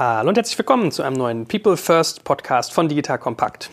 Hallo und herzlich willkommen zu einem neuen People First Podcast von Digital Kompakt.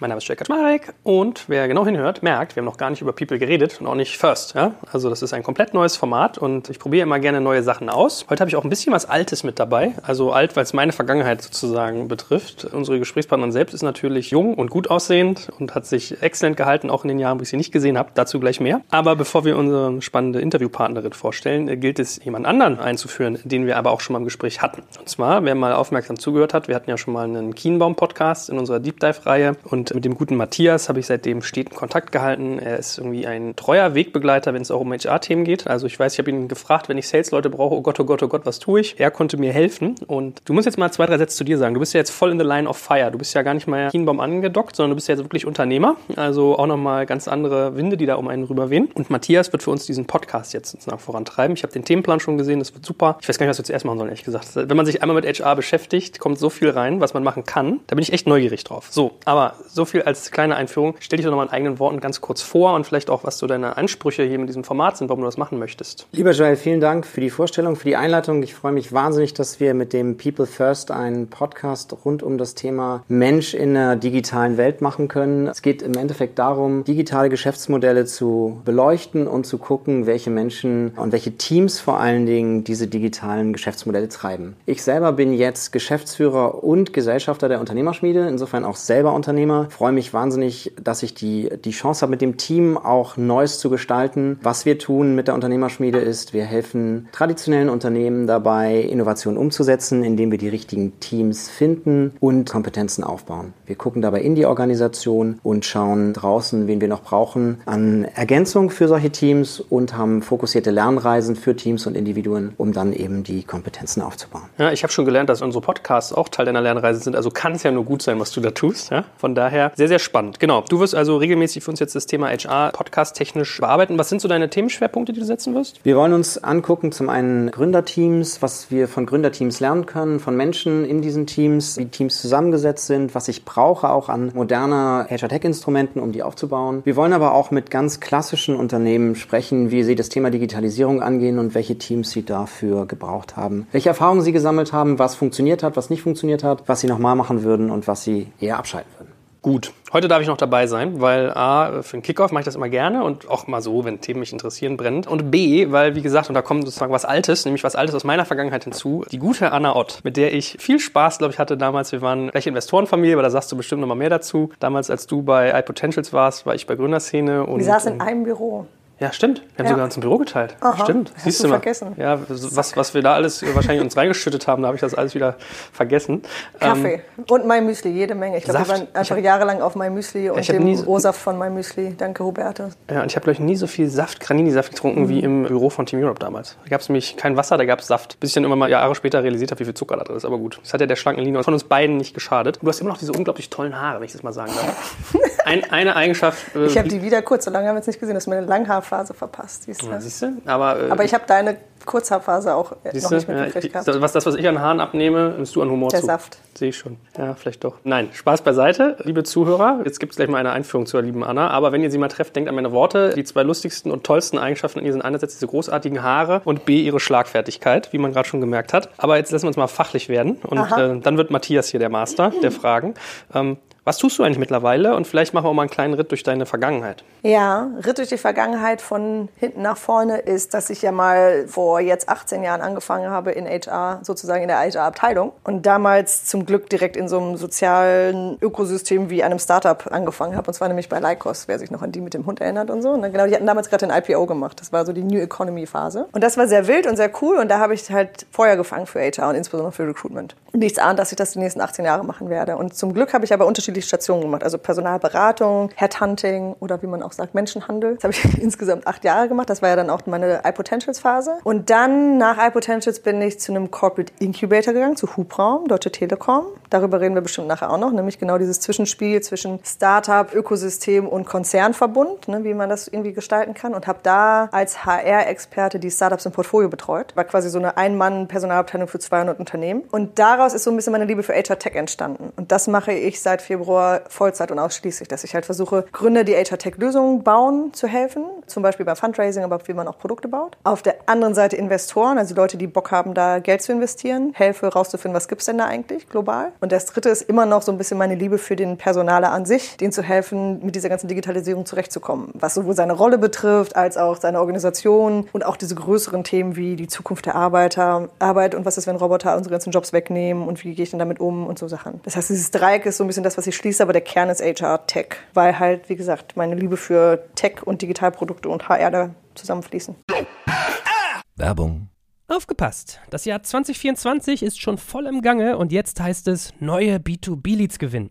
Mein Name ist Jake Kaczmarek und wer genau hinhört, merkt, wir haben noch gar nicht über People geredet und auch nicht First. Ja? Also das ist ein komplett neues Format und ich probiere immer gerne neue Sachen aus. Heute habe ich auch ein bisschen was Altes mit dabei. Also alt, weil es meine Vergangenheit sozusagen betrifft. Unsere Gesprächspartnerin selbst ist natürlich jung und gut aussehend und hat sich exzellent gehalten, auch in den Jahren, wo ich sie nicht gesehen habe. Dazu gleich mehr. Aber bevor wir unsere spannende Interviewpartnerin vorstellen, gilt es, jemand anderen einzuführen, den wir aber auch schon mal im Gespräch hatten. Und zwar, wer mal aufmerksam zugehört hat, wir hatten ja schon mal einen Kienbaum-Podcast in unserer Deep Dive-Reihe und mit dem guten Matthias habe ich seitdem steten Kontakt gehalten. Er ist irgendwie ein treuer Wegbegleiter, wenn es auch um HR-Themen geht. Also ich weiß, ich habe ihn gefragt, wenn ich Sales-Leute brauche, oh Gott, oh Gott, oh Gott, was tue ich? Er konnte mir helfen. Und du musst jetzt mal zwei, drei Sätze zu dir sagen. Du bist ja jetzt voll in the line of fire. Du bist ja gar nicht mal Kienbaum angedockt, sondern du bist ja jetzt wirklich Unternehmer. Also auch nochmal ganz andere Winde, die da um einen rüber wehen. Und Matthias wird für uns diesen Podcast jetzt vorantreiben. Ich habe den Themenplan schon gesehen, das wird super. Ich weiß gar nicht, was wir zuerst machen sollen, ehrlich gesagt. Wenn man sich einmal mit HR beschäftigt, kommt so viel rein, was man machen kann. Da bin ich echt neugierig drauf. So, aber so viel als kleine Einführung. Stell dich doch nochmal in eigenen Worten ganz kurz vor und vielleicht auch, was so deine Ansprüche hier mit diesem Format sind, warum du das machen möchtest. Lieber Joel, vielen Dank für die Vorstellung, für die Einleitung. Ich freue mich wahnsinnig, dass wir mit dem People First einen Podcast rund um das Thema Mensch in der digitalen Welt machen können. Es geht im Endeffekt darum, digitale Geschäftsmodelle zu beleuchten und zu gucken, welche Menschen und welche Teams vor allen Dingen diese digitalen Geschäftsmodelle treiben. Ich selber bin jetzt Geschäftsführer und Gesellschafter der Unternehmerschmiede, insofern auch selber Unternehmer. Freue mich wahnsinnig wahnsinnig, dass ich die, die Chance habe, mit dem Team auch Neues zu gestalten. Was wir tun mit der Unternehmerschmiede ist, wir helfen traditionellen Unternehmen dabei, Innovationen umzusetzen, indem wir die richtigen Teams finden und Kompetenzen aufbauen. Wir gucken dabei in die Organisation und schauen draußen, wen wir noch brauchen, an Ergänzung für solche Teams und haben fokussierte Lernreisen für Teams und Individuen, um dann eben die Kompetenzen aufzubauen. Ja, ich habe schon gelernt, dass unsere Podcasts auch Teil deiner Lernreise sind. Also kann es ja nur gut sein, was du da tust. Ja? Von daher sehr, sehr spannend spannend. Genau. Du wirst also regelmäßig für uns jetzt das Thema HR podcast-technisch bearbeiten. Was sind so deine Themenschwerpunkte, die du setzen wirst? Wir wollen uns angucken, zum einen Gründerteams, was wir von Gründerteams lernen können, von Menschen in diesen Teams, wie Teams zusammengesetzt sind, was ich brauche auch an moderner HR-Tech-Instrumenten, um die aufzubauen. Wir wollen aber auch mit ganz klassischen Unternehmen sprechen, wie sie das Thema Digitalisierung angehen und welche Teams sie dafür gebraucht haben. Welche Erfahrungen sie gesammelt haben, was funktioniert hat, was nicht funktioniert hat, was sie nochmal machen würden und was sie eher abschalten würden. Gut. Heute darf ich noch dabei sein, weil A, für einen Kickoff mache ich das immer gerne und auch mal so, wenn Themen mich interessieren, brennt. Und B, weil, wie gesagt, und da kommt sozusagen was Altes, nämlich was Altes aus meiner Vergangenheit hinzu, die gute Anna Ott, mit der ich viel Spaß, glaube ich, hatte damals. Wir waren gleich Investorenfamilie, aber da sagst du bestimmt noch mal mehr dazu. Damals, als du bei iPotentials warst, war ich bei Gründerszene. Und, wir saßen in einem Büro. Ja, stimmt. Wir haben ja. sogar uns ein Büro geteilt. Aha. Stimmt. Hast Siehst du mal. vergessen. Ja, was, was wir da alles wahrscheinlich uns reingeschüttet haben, da habe ich das alles wieder vergessen. Kaffee ähm, und mein Müsli, jede Menge. Ich glaube, wir waren einfach jahrelang auf mein Müsli und dem O-Saft von mein Müsli. Danke, Roberto. Ja, und ich habe, glaube ich, nie so viel Saft, Granini-Saft getrunken mhm. wie im Büro von Team Europe damals. Da gab es nämlich kein Wasser, da gab es Saft. Bis ich dann immer mal Jahre später realisiert habe, wie viel Zucker da drin ist. Aber gut, das hat ja der schlanken Linie von uns beiden nicht geschadet. Du hast immer noch diese unglaublich tollen Haare, wenn ich das mal sagen darf. Ein, eine Eigenschaft. Äh, ich habe die wieder kurz, so lange haben wir es nicht gesehen, dass mir eine Langhaarphase verpasst. Siehst du? Ja, siehst du? Aber, äh, Aber ich habe deine Kurzhaarphase auch noch nicht mitgekriegt ja, gehabt. Was, das, was ich an Haaren abnehme, nimmst du an Humor Der zu. Der Saft. Sehe ich schon. Ja, vielleicht doch. Nein, Spaß beiseite, liebe Zuhörer. Jetzt gibt es gleich mal eine Einführung zur lieben Anna. Aber wenn ihr sie mal trefft, denkt an meine Worte. Die zwei lustigsten und tollsten Eigenschaften an ihr sind einerseits diese großartigen Haare und B, ihre Schlagfertigkeit, wie man gerade schon gemerkt hat. Aber jetzt lassen wir uns mal fachlich werden. Und äh, dann wird Matthias hier der Master der Fragen. Ähm, was tust du eigentlich mittlerweile? Und vielleicht machen wir auch mal einen kleinen Ritt durch deine Vergangenheit. Ja, Ritt durch die Vergangenheit von hinten nach vorne ist, dass ich ja mal vor jetzt 18 Jahren angefangen habe in HR, sozusagen in der HR-Abteilung. Und damals zum Glück direkt in so einem sozialen Ökosystem wie einem Startup angefangen habe. Und zwar nämlich bei Lycos, wer sich noch an die mit dem Hund erinnert und so. Und genau, die hatten damals gerade ein IPO gemacht. Das war so die New Economy Phase. Und das war sehr wild und sehr cool. Und da habe ich halt Feuer gefangen für HR und insbesondere für Recruitment. Nichts ahnt, dass ich das die nächsten 18 Jahre machen werde. Und zum Glück habe ich aber unterschiedliche unterschiedliche Stationen gemacht. Also Personalberatung, Headhunting oder wie man auch sagt, Menschenhandel. Das habe ich insgesamt acht Jahre gemacht. Das war ja dann auch meine iPotentials-Phase. Und dann nach iPotentials bin ich zu einem Corporate Incubator gegangen, zu Hubraum, Deutsche Telekom. Darüber reden wir bestimmt nachher auch noch, nämlich genau dieses Zwischenspiel zwischen Startup, Ökosystem und Konzernverbund, ne, wie man das irgendwie gestalten kann. Und habe da als HR-Experte die Startups im Portfolio betreut. War quasi so eine Ein-Mann-Personalabteilung für 200 Unternehmen. Und daraus ist so ein bisschen meine Liebe für HR Tech entstanden. Und das mache ich seit vier Februar Vollzeit und ausschließlich, dass ich halt versuche, Gründer, die HR-Tech-Lösungen bauen, zu helfen. Zum Beispiel beim Fundraising, aber wie man auch Produkte baut. Auf der anderen Seite Investoren, also Leute, die Bock haben, da Geld zu investieren, helfe rauszufinden, was gibt's denn da eigentlich global. Und das dritte ist immer noch so ein bisschen meine Liebe für den Personaler an sich, denen zu helfen, mit dieser ganzen Digitalisierung zurechtzukommen. Was sowohl seine Rolle betrifft, als auch seine Organisation und auch diese größeren Themen wie die Zukunft der Arbeiter, Arbeit und was ist, wenn Roboter unsere ganzen Jobs wegnehmen und wie gehe ich denn damit um und so Sachen. Das heißt, dieses Dreieck ist so ein bisschen das, was ich schließe, aber der Kern ist HR Tech, weil halt, wie gesagt, meine Liebe für Tech und Digitalprodukte und HR da zusammenfließen. Werbung. Aufgepasst! Das Jahr 2024 ist schon voll im Gange und jetzt heißt es neue B2B-Leads gewinnen.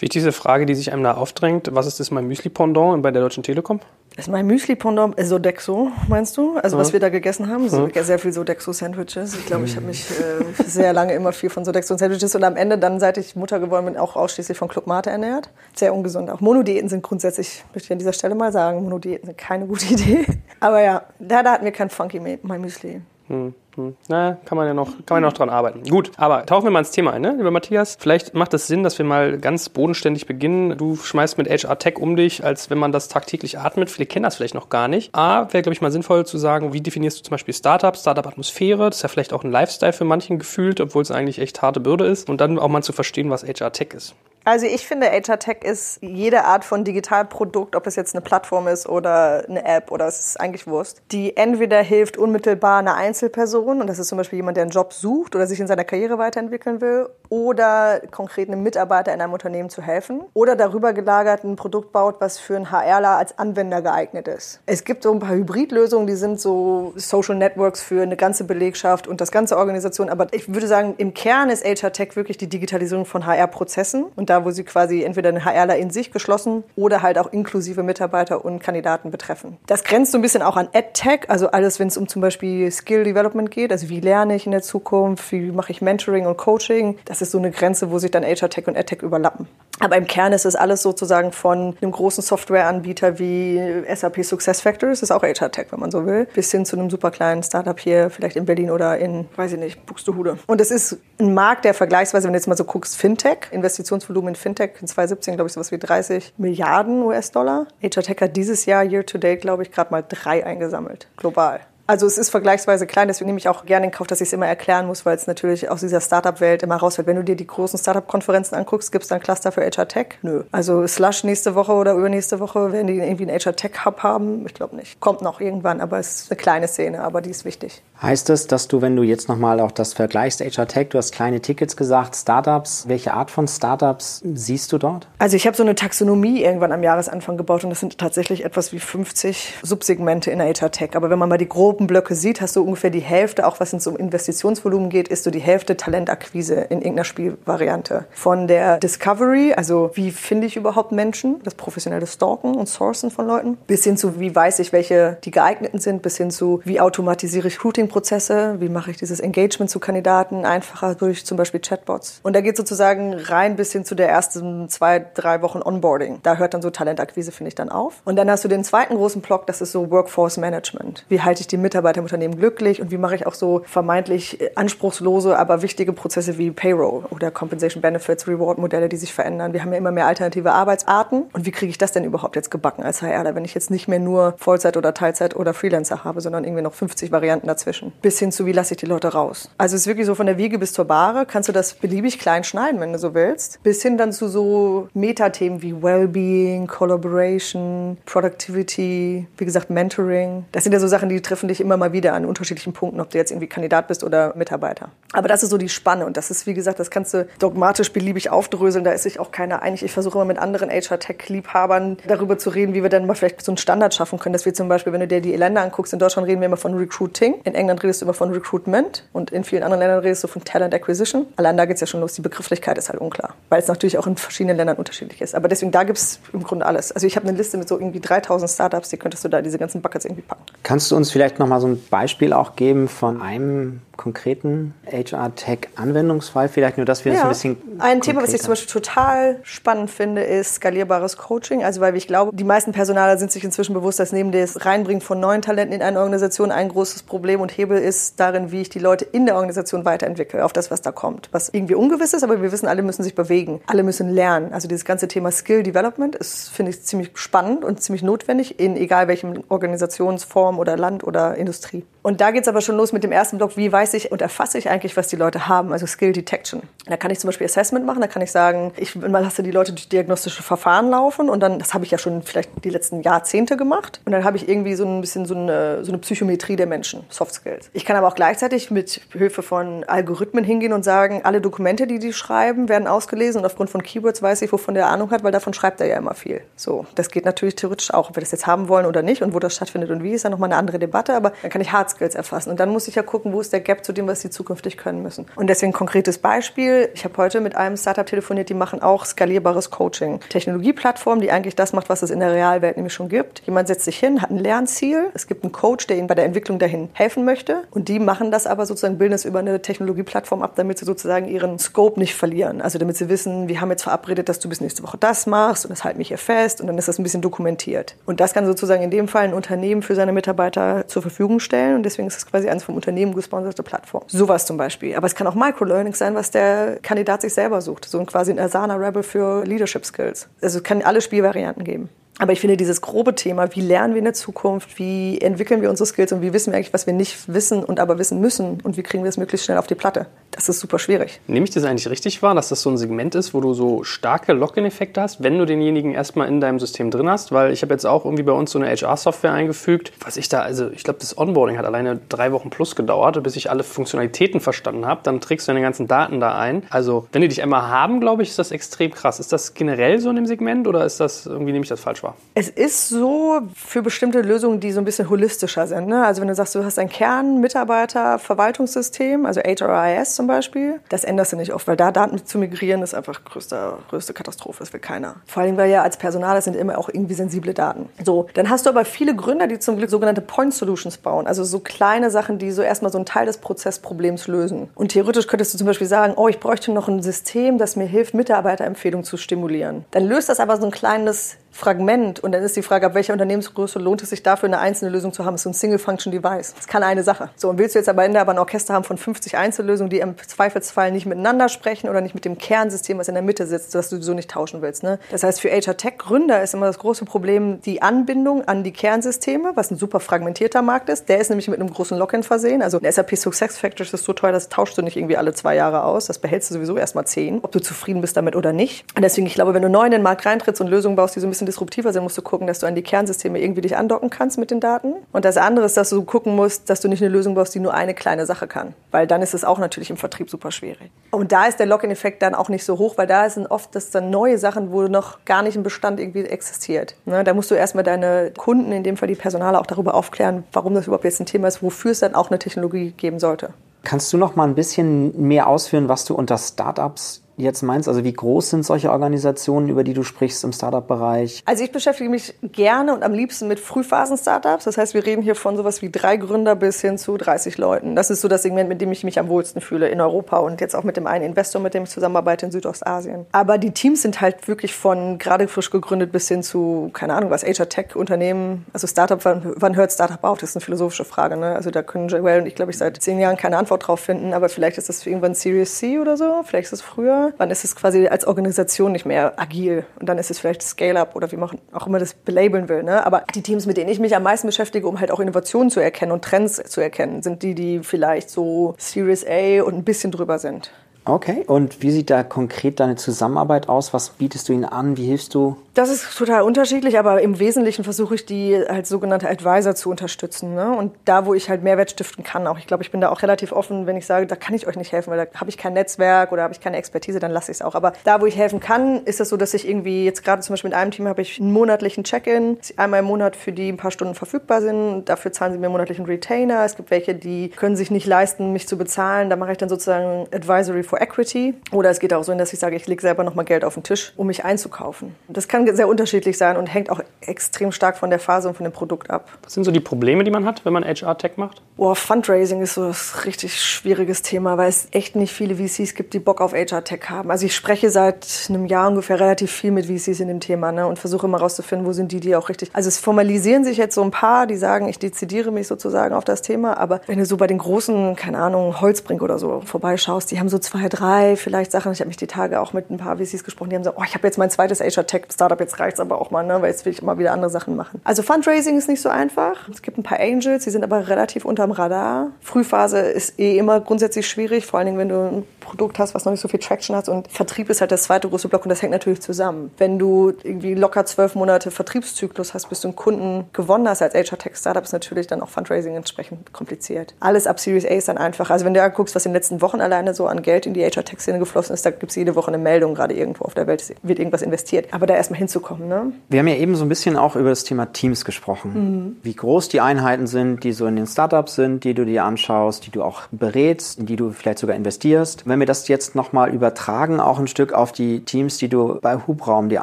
Wichtigste Frage, die sich einem da aufdrängt, was ist das mein Müsli-Pendant bei der Deutschen Telekom? Das ist mein Müsli-Pendant, Sodexo, meinst du? Also was wir da gegessen haben? So, Sehr viel Sodexo-Sandwiches. Ich glaube, ich habe mich äh, sehr lange immer viel von Sodexo-Sandwiches und am Ende dann, seit ich Mutter geworden bin, auch ausschließlich von Club Mate ernährt. Sehr ungesund. Auch Monodiäten sind grundsätzlich, möchte ich an dieser Stelle mal sagen, Monodiäten sind keine gute Idee. Aber ja, da, da hatten wir kein Funky My Müsli. Hm, hm. Na, kann man ja noch, kann man noch dran arbeiten. Gut, aber tauchen wir mal ins Thema ein, ne, lieber Matthias. Vielleicht macht es Sinn, dass wir mal ganz bodenständig beginnen. Du schmeißt mit HR Tech um dich, als wenn man das tagtäglich atmet. Viele kennen das vielleicht noch gar nicht. A, wäre, glaube ich, mal sinnvoll zu sagen, wie definierst du zum Beispiel Startup, Startup-Atmosphäre. Das ist ja vielleicht auch ein Lifestyle für manchen gefühlt, obwohl es eigentlich echt harte Bürde ist. Und dann auch mal zu verstehen, was HR Tech ist. Also ich finde, HR Tech ist jede Art von Digitalprodukt, ob es jetzt eine Plattform ist oder eine App oder es ist eigentlich Wurst, die entweder hilft unmittelbar einer Einzelperson, und das ist zum Beispiel jemand, der einen Job sucht oder sich in seiner Karriere weiterentwickeln will, oder konkret einem Mitarbeiter in einem Unternehmen zu helfen, oder darüber gelagert ein Produkt baut, was für einen HRler als Anwender geeignet ist. Es gibt so ein paar Hybridlösungen, die sind so Social Networks für eine ganze Belegschaft und das ganze Organisation, aber ich würde sagen, im Kern ist HR Tech wirklich die Digitalisierung von HR-Prozessen und da, wo sie quasi entweder eine HRler in sich geschlossen oder halt auch inklusive Mitarbeiter und Kandidaten betreffen. Das grenzt so ein bisschen auch an EdTech, also alles, wenn es um zum Beispiel Skill Development geht, also wie lerne ich in der Zukunft, wie mache ich Mentoring und Coaching. Das ist so eine Grenze, wo sich dann HR Tech und EdTech überlappen. Aber im Kern ist es alles sozusagen von einem großen Softwareanbieter wie SAP SuccessFactors, ist auch HR Tech, wenn man so will, bis hin zu einem super kleinen Startup hier, vielleicht in Berlin oder in, weiß ich nicht, Buxtehude. Und es ist ein Markt, der vergleichsweise, wenn du jetzt mal so guckst, Fintech, Investitionsvolumen in Fintech in 2017, glaube ich, sowas wie 30 Milliarden US-Dollar. HR Tech hat dieses Jahr, year to date, glaube ich, gerade mal drei eingesammelt, global. Also es ist vergleichsweise klein, deswegen nehme ich auch gerne in Kauf, dass ich es immer erklären muss, weil es natürlich aus dieser Startup-Welt immer rausfällt. Wenn du dir die großen Startup-Konferenzen anguckst, gibt es da ein Cluster für HR Tech? Nö. Also Slush nächste Woche oder übernächste Woche, werden die irgendwie einen HR Tech-Hub haben? Ich glaube nicht. Kommt noch irgendwann, aber es ist eine kleine Szene, aber die ist wichtig. Heißt das, dass du, wenn du jetzt nochmal auch das vergleichst, HR Tech, du hast kleine Tickets gesagt, Startups, welche Art von Startups siehst du dort? Also ich habe so eine Taxonomie irgendwann am Jahresanfang gebaut und das sind tatsächlich etwas wie 50 Subsegmente in der HR Tech. Aber wenn man mal die groben Blöcke sieht, hast du ungefähr die Hälfte, auch was es um Investitionsvolumen geht, ist so die Hälfte Talentakquise in irgendeiner Spielvariante. Von der Discovery, also wie finde ich überhaupt Menschen, das professionelle Stalken und Sourcen von Leuten, bis hin zu wie weiß ich, welche die geeigneten sind, bis hin zu wie automatisiere ich Recruiting-Prozesse, wie mache ich dieses Engagement zu Kandidaten einfacher durch zum Beispiel Chatbots. Und da geht sozusagen rein bis hin zu der ersten zwei, drei Wochen Onboarding. Da hört dann so Talentakquise, finde ich, dann auf. Und dann hast du den zweiten großen Block, das ist so Workforce Management. Wie halte ich die Mitarbeiter im Unternehmen glücklich und wie mache ich auch so vermeintlich anspruchslose, aber wichtige Prozesse wie Payroll oder Compensation Benefits, Reward-Modelle, die sich verändern. Wir haben ja immer mehr alternative Arbeitsarten. Und wie kriege ich das denn überhaupt jetzt gebacken als HR, wenn ich jetzt nicht mehr nur Vollzeit oder Teilzeit oder Freelancer habe, sondern irgendwie noch 50 Varianten dazwischen? Acquisition. Bis hin zu, wie lasse ich die Leute raus. Also es ist wirklich so von der Wiege bis zur Bahre, kannst du das beliebig klein schneiden, wenn du so willst. Bis hin dann zu so Metathemen wie Wellbeing, Collaboration, Productivity, wie gesagt Mentoring. Das sind ja so Sachen, die treffen dich immer mal wieder an unterschiedlichen Punkten, ob du jetzt irgendwie Kandidat bist oder Mitarbeiter. Aber das ist so die Spanne und das ist, wie gesagt, das kannst du dogmatisch beliebig aufdröseln. Da ist sich auch keiner einig. Ich versuche immer mit anderen HR-Tech-Liebhabern darüber zu reden, wie wir dann mal vielleicht so einen Standard schaffen können, dass wir zum Beispiel, wenn du dir die Länder anguckst, in Deutschland reden wir immer von Recruiting, in England redest du immer von Recruitment und in vielen anderen Ländern redest du von Talent Acquisition. Allein da geht es ja schon los, die Begrifflichkeit ist halt unklar, weil es natürlich auch in verschiedenen Ländern unterschiedlich ist. Aber deswegen, da gibt es im Grunde alles. Also ich habe eine Liste mit so irgendwie 3000 Startups, die könntest du da diese ganzen Buckets irgendwie packen. Kannst du uns vielleicht noch mal so ein Beispiel auch geben von einem konkreten HR-Tech-Anwendungsfall? Vielleicht nur, dass wir das ein bisschen. Ein Thema, was ich zum Beispiel total spannend finde, ist skalierbares Coaching. Also, weil ich glaube, die meisten Personaler sind sich inzwischen bewusst, dass neben des Reinbringen von neuen Talenten in eine Organisation ein großes Problem und Hebel ist darin, wie ich die Leute in der Organisation weiterentwickle, auf das, was da kommt. Was irgendwie ungewiss ist, aber wir wissen, alle müssen sich bewegen. Alle müssen lernen. Also, dieses ganze Thema Skill Development ist, finde ich, ziemlich spannend und ziemlich notwendig in egal welchem Organisationsform oder Land oder Industrie. Und da geht es aber schon los mit dem ersten Block, wie weiß ich und erfasse ich eigentlich, was die Leute haben, also Skill Detection. Da kann ich zum Beispiel Assessment machen, da kann ich sagen, ich mal lasse die Leute durch diagnostische Verfahren laufen und dann, das habe ich ja schon vielleicht die letzten Jahrzehnte gemacht und dann habe ich irgendwie so ein bisschen so eine, so eine Psychometrie der Menschen, Soft Skills. Ich kann aber auch gleichzeitig mit Hilfe von Algorithmen hingehen und sagen, alle Dokumente, die die schreiben, werden ausgelesen und aufgrund von Keywords weiß ich, wovon der Ahnung hat, weil davon schreibt er ja immer viel. So, das geht natürlich theoretisch auch, ob wir das jetzt haben wollen oder nicht und wo das stattfindet und wie, ist ja nochmal eine andere Debatte, aber dann kann ich Hard Skills erfassen. Und dann muss ich ja gucken, wo ist der Gap zu dem, was sie zukünftig können müssen. Und deswegen konkretes Beispiel. Ich habe heute mit einem Startup telefoniert, die machen auch skalierbares Coaching. Technologieplattform, die eigentlich das macht, was es in der Realwelt nämlich schon gibt. Jemand setzt sich hin, hat ein Lernziel. Es gibt einen Coach, der ihnen bei der Entwicklung dahin helfen möchte. Und die machen das aber sozusagen, bilden es über eine Technologieplattform ab, damit sie sozusagen ihren Scope nicht verlieren. Also damit sie wissen, wir haben jetzt verabredet, dass du bis nächste Woche das machst und das halten mich hier fest. Und dann ist das ein bisschen dokumentiert. Und das kann sozusagen in dem Fall ein Unternehmen für seine Mitarbeiter zur Verfügung stellen. Und deswegen ist es quasi eines vom Unternehmen gesponserte Plattform. Sowas zum Beispiel. Aber es kann auch Microlearning sein, was der Kandidat sich selber sucht. So ein quasi ein Asana Rebel für Leadership Skills. Also es kann alle Spielvarianten geben. Aber ich finde dieses grobe Thema, wie lernen wir in der Zukunft, wie entwickeln wir unsere Skills und wie wissen wir eigentlich, was wir nicht wissen und aber wissen müssen und wie kriegen wir es möglichst schnell auf die Platte, das ist super schwierig. Nehme ich das eigentlich richtig wahr, dass das so ein Segment ist, wo du so starke Lock-in-Effekte hast, wenn du denjenigen erstmal in deinem System drin hast? Weil ich habe jetzt auch irgendwie bei uns so eine HR-Software eingefügt, was ich da, also ich glaube, das Onboarding hat alleine drei Wochen plus gedauert, bis ich alle Funktionalitäten verstanden habe. Dann trägst du deine ganzen Daten da ein. Also wenn die dich einmal haben, glaube ich, ist das extrem krass. Ist das generell so in dem Segment oder ist das irgendwie, nehme ich das falsch wahr? Es ist so für bestimmte Lösungen, die so ein bisschen holistischer sind. Ne? Also wenn du sagst, du hast ein Kern-Mitarbeiter-Verwaltungssystem, also HRIS zum Beispiel, das änderst du nicht oft, weil da Daten zu migrieren ist einfach größte, größte Katastrophe, das will keiner. Vor allem, weil ja als Personal, das sind immer auch irgendwie sensible Daten. So, dann hast du aber viele Gründer, die zum Glück sogenannte Point Solutions bauen, also so kleine Sachen, die so erstmal so einen Teil des Prozessproblems lösen. Und theoretisch könntest du zum Beispiel sagen, oh, ich bräuchte noch ein System, das mir hilft, Mitarbeiterempfehlungen zu stimulieren. Dann löst das aber so ein kleines Fragment und dann ist die Frage, ab welcher Unternehmensgröße lohnt es sich dafür, eine einzelne Lösung zu haben? Das ist so ein Single-Function-Device. Das kann eine Sache. So, und willst du jetzt am Ende aber ein Orchester haben von 50 Einzellösungen, die im Zweifelsfall nicht miteinander sprechen oder nicht mit dem Kernsystem, was in der Mitte sitzt, das du sowieso nicht tauschen willst. Ne? Das heißt, für HR-Tech-Gründer ist immer das große Problem die Anbindung an die Kernsysteme, was ein super fragmentierter Markt ist. Der ist nämlich mit einem großen Login versehen. Also der SAP Success Factors ist so teuer, das tauschst du nicht irgendwie alle zwei Jahre aus. Das behältst du sowieso erstmal zehn, ob du zufrieden bist damit oder nicht. Und deswegen, ich glaube, wenn du neu in den Markt reintrittst und Lösungen baust, die so ein bisschen disruptiver sind, musst du gucken, dass du an die Kernsysteme irgendwie dich andocken kannst mit den Daten. Und das andere ist, dass du gucken musst, dass du nicht eine Lösung baust, die nur eine kleine Sache kann. Weil dann ist es auch natürlich im Vertrieb super schwierig. Und da ist der Login-Effekt dann auch nicht so hoch, weil da sind oft das dann neue Sachen, wo noch gar nicht ein Bestand irgendwie existiert. Ne? Da musst du erstmal deine Kunden, in dem Fall die Personale, auch darüber aufklären, warum das überhaupt jetzt ein Thema ist, wofür es dann auch eine Technologie geben sollte. Kannst du noch mal ein bisschen mehr ausführen, was du unter Startups jetzt meinst? Also wie groß sind solche Organisationen, über die du sprichst im Startup-Bereich? Also ich beschäftige mich gerne und am liebsten mit Frühphasen-Startups. Das heißt, wir reden hier von sowas wie drei Gründer bis hin zu 30 Leuten. Das ist so das Segment, mit dem ich mich am wohlsten fühle in Europa und jetzt auch mit dem einen Investor, mit dem ich zusammenarbeite in Südostasien. Aber die Teams sind halt wirklich von gerade frisch gegründet bis hin zu, keine Ahnung, was HR-Tech-Unternehmen, also Startup, wann, wann, hört Startup auf? Das ist eine philosophische Frage. Ne? Also da können Joel und ich, glaube ich, seit zehn Jahren keine Antwort drauf finden, aber vielleicht ist das irgendwann Series C oder so, vielleicht ist es früher. Wann ist es quasi als Organisation nicht mehr agil und dann ist es vielleicht Scale-up oder wie man auch immer das belabeln will. Ne? Aber die Teams, mit denen ich mich am meisten beschäftige, um halt auch Innovationen zu erkennen und Trends zu erkennen, sind die, die vielleicht so Series A und ein bisschen drüber sind. Okay, und wie sieht da konkret deine Zusammenarbeit aus? Was bietest du ihnen an? Wie hilfst du? Das ist total unterschiedlich, aber im Wesentlichen versuche ich die als sogenannte Advisor zu unterstützen. Ne? Und da, wo ich halt Mehrwert stiften kann, auch ich glaube, ich bin da auch relativ offen, wenn ich sage, da kann ich euch nicht helfen, weil da habe ich kein Netzwerk oder habe ich keine Expertise, dann lasse ich es auch. Aber da, wo ich helfen kann, ist es so, dass ich irgendwie jetzt gerade zum Beispiel mit einem Team habe ich einen monatlichen Check-in, einmal im Monat für die ein paar Stunden verfügbar sind. Dafür zahlen sie mir monatlichen Retainer. Es gibt welche, die können sich nicht leisten, mich zu bezahlen. Da mache ich dann sozusagen Advisory for Equity. Oder es geht auch so, dass ich sage, ich lege selber nochmal Geld auf den Tisch, um mich einzukaufen. Das kann sehr unterschiedlich sein und hängt auch extrem stark von der Phase und von dem Produkt ab. Was sind so die Probleme, die man hat, wenn man HR-Tech macht? Boah, Fundraising ist so ein richtig schwieriges Thema, weil es echt nicht viele VCs gibt, die Bock auf HR-Tech haben. Also ich spreche seit einem Jahr ungefähr relativ viel mit VCs in dem Thema ne, und versuche immer rauszufinden, wo sind die, die auch richtig. Also es formalisieren sich jetzt so ein paar, die sagen, ich dezidiere mich sozusagen auf das Thema, aber wenn du so bei den großen, keine Ahnung, Holzbrink oder so vorbeischaust, die haben so zwei, drei vielleicht Sachen. Ich habe mich die Tage auch mit ein paar VCs gesprochen, die haben gesagt, oh, ich habe jetzt mein zweites HR-Tech-Startup, jetzt reicht's aber auch mal, ne, weil jetzt will ich immer wieder andere Sachen machen. Also Fundraising ist nicht so einfach. Es gibt ein paar Angels, die sind aber relativ unterm Radar. Frühphase ist eh immer grundsätzlich schwierig, vor allen Dingen, wenn du ein Produkt hast, was noch nicht so viel Traction hat. Und Vertrieb ist halt das zweite große Block und das hängt natürlich zusammen. Wenn du irgendwie locker zwölf Monate Vertriebszyklus hast, bis du einen Kunden gewonnen hast als HR-Tech-Startup, ist natürlich dann auch Fundraising entsprechend kompliziert. Alles ab Series A ist dann einfach. Also wenn du guckst, was in den letzten Wochen alleine so an Geld in die HR-Tech-Szene geflossen ist, da gibt es jede Woche eine Meldung, gerade irgendwo auf der Welt wird irgendwas investiert. Aber da erstmal hinzukommen. Ne? Wir haben ja eben so ein bisschen auch über das Thema Teams gesprochen. Mhm. Wie groß die Einheiten sind, die so in den Startups sind, die du dir anschaust, die du auch berätst, in die du vielleicht sogar investierst. Wenn wir das jetzt nochmal übertragen, auch ein Stück auf die Teams, die du bei Hubraum dir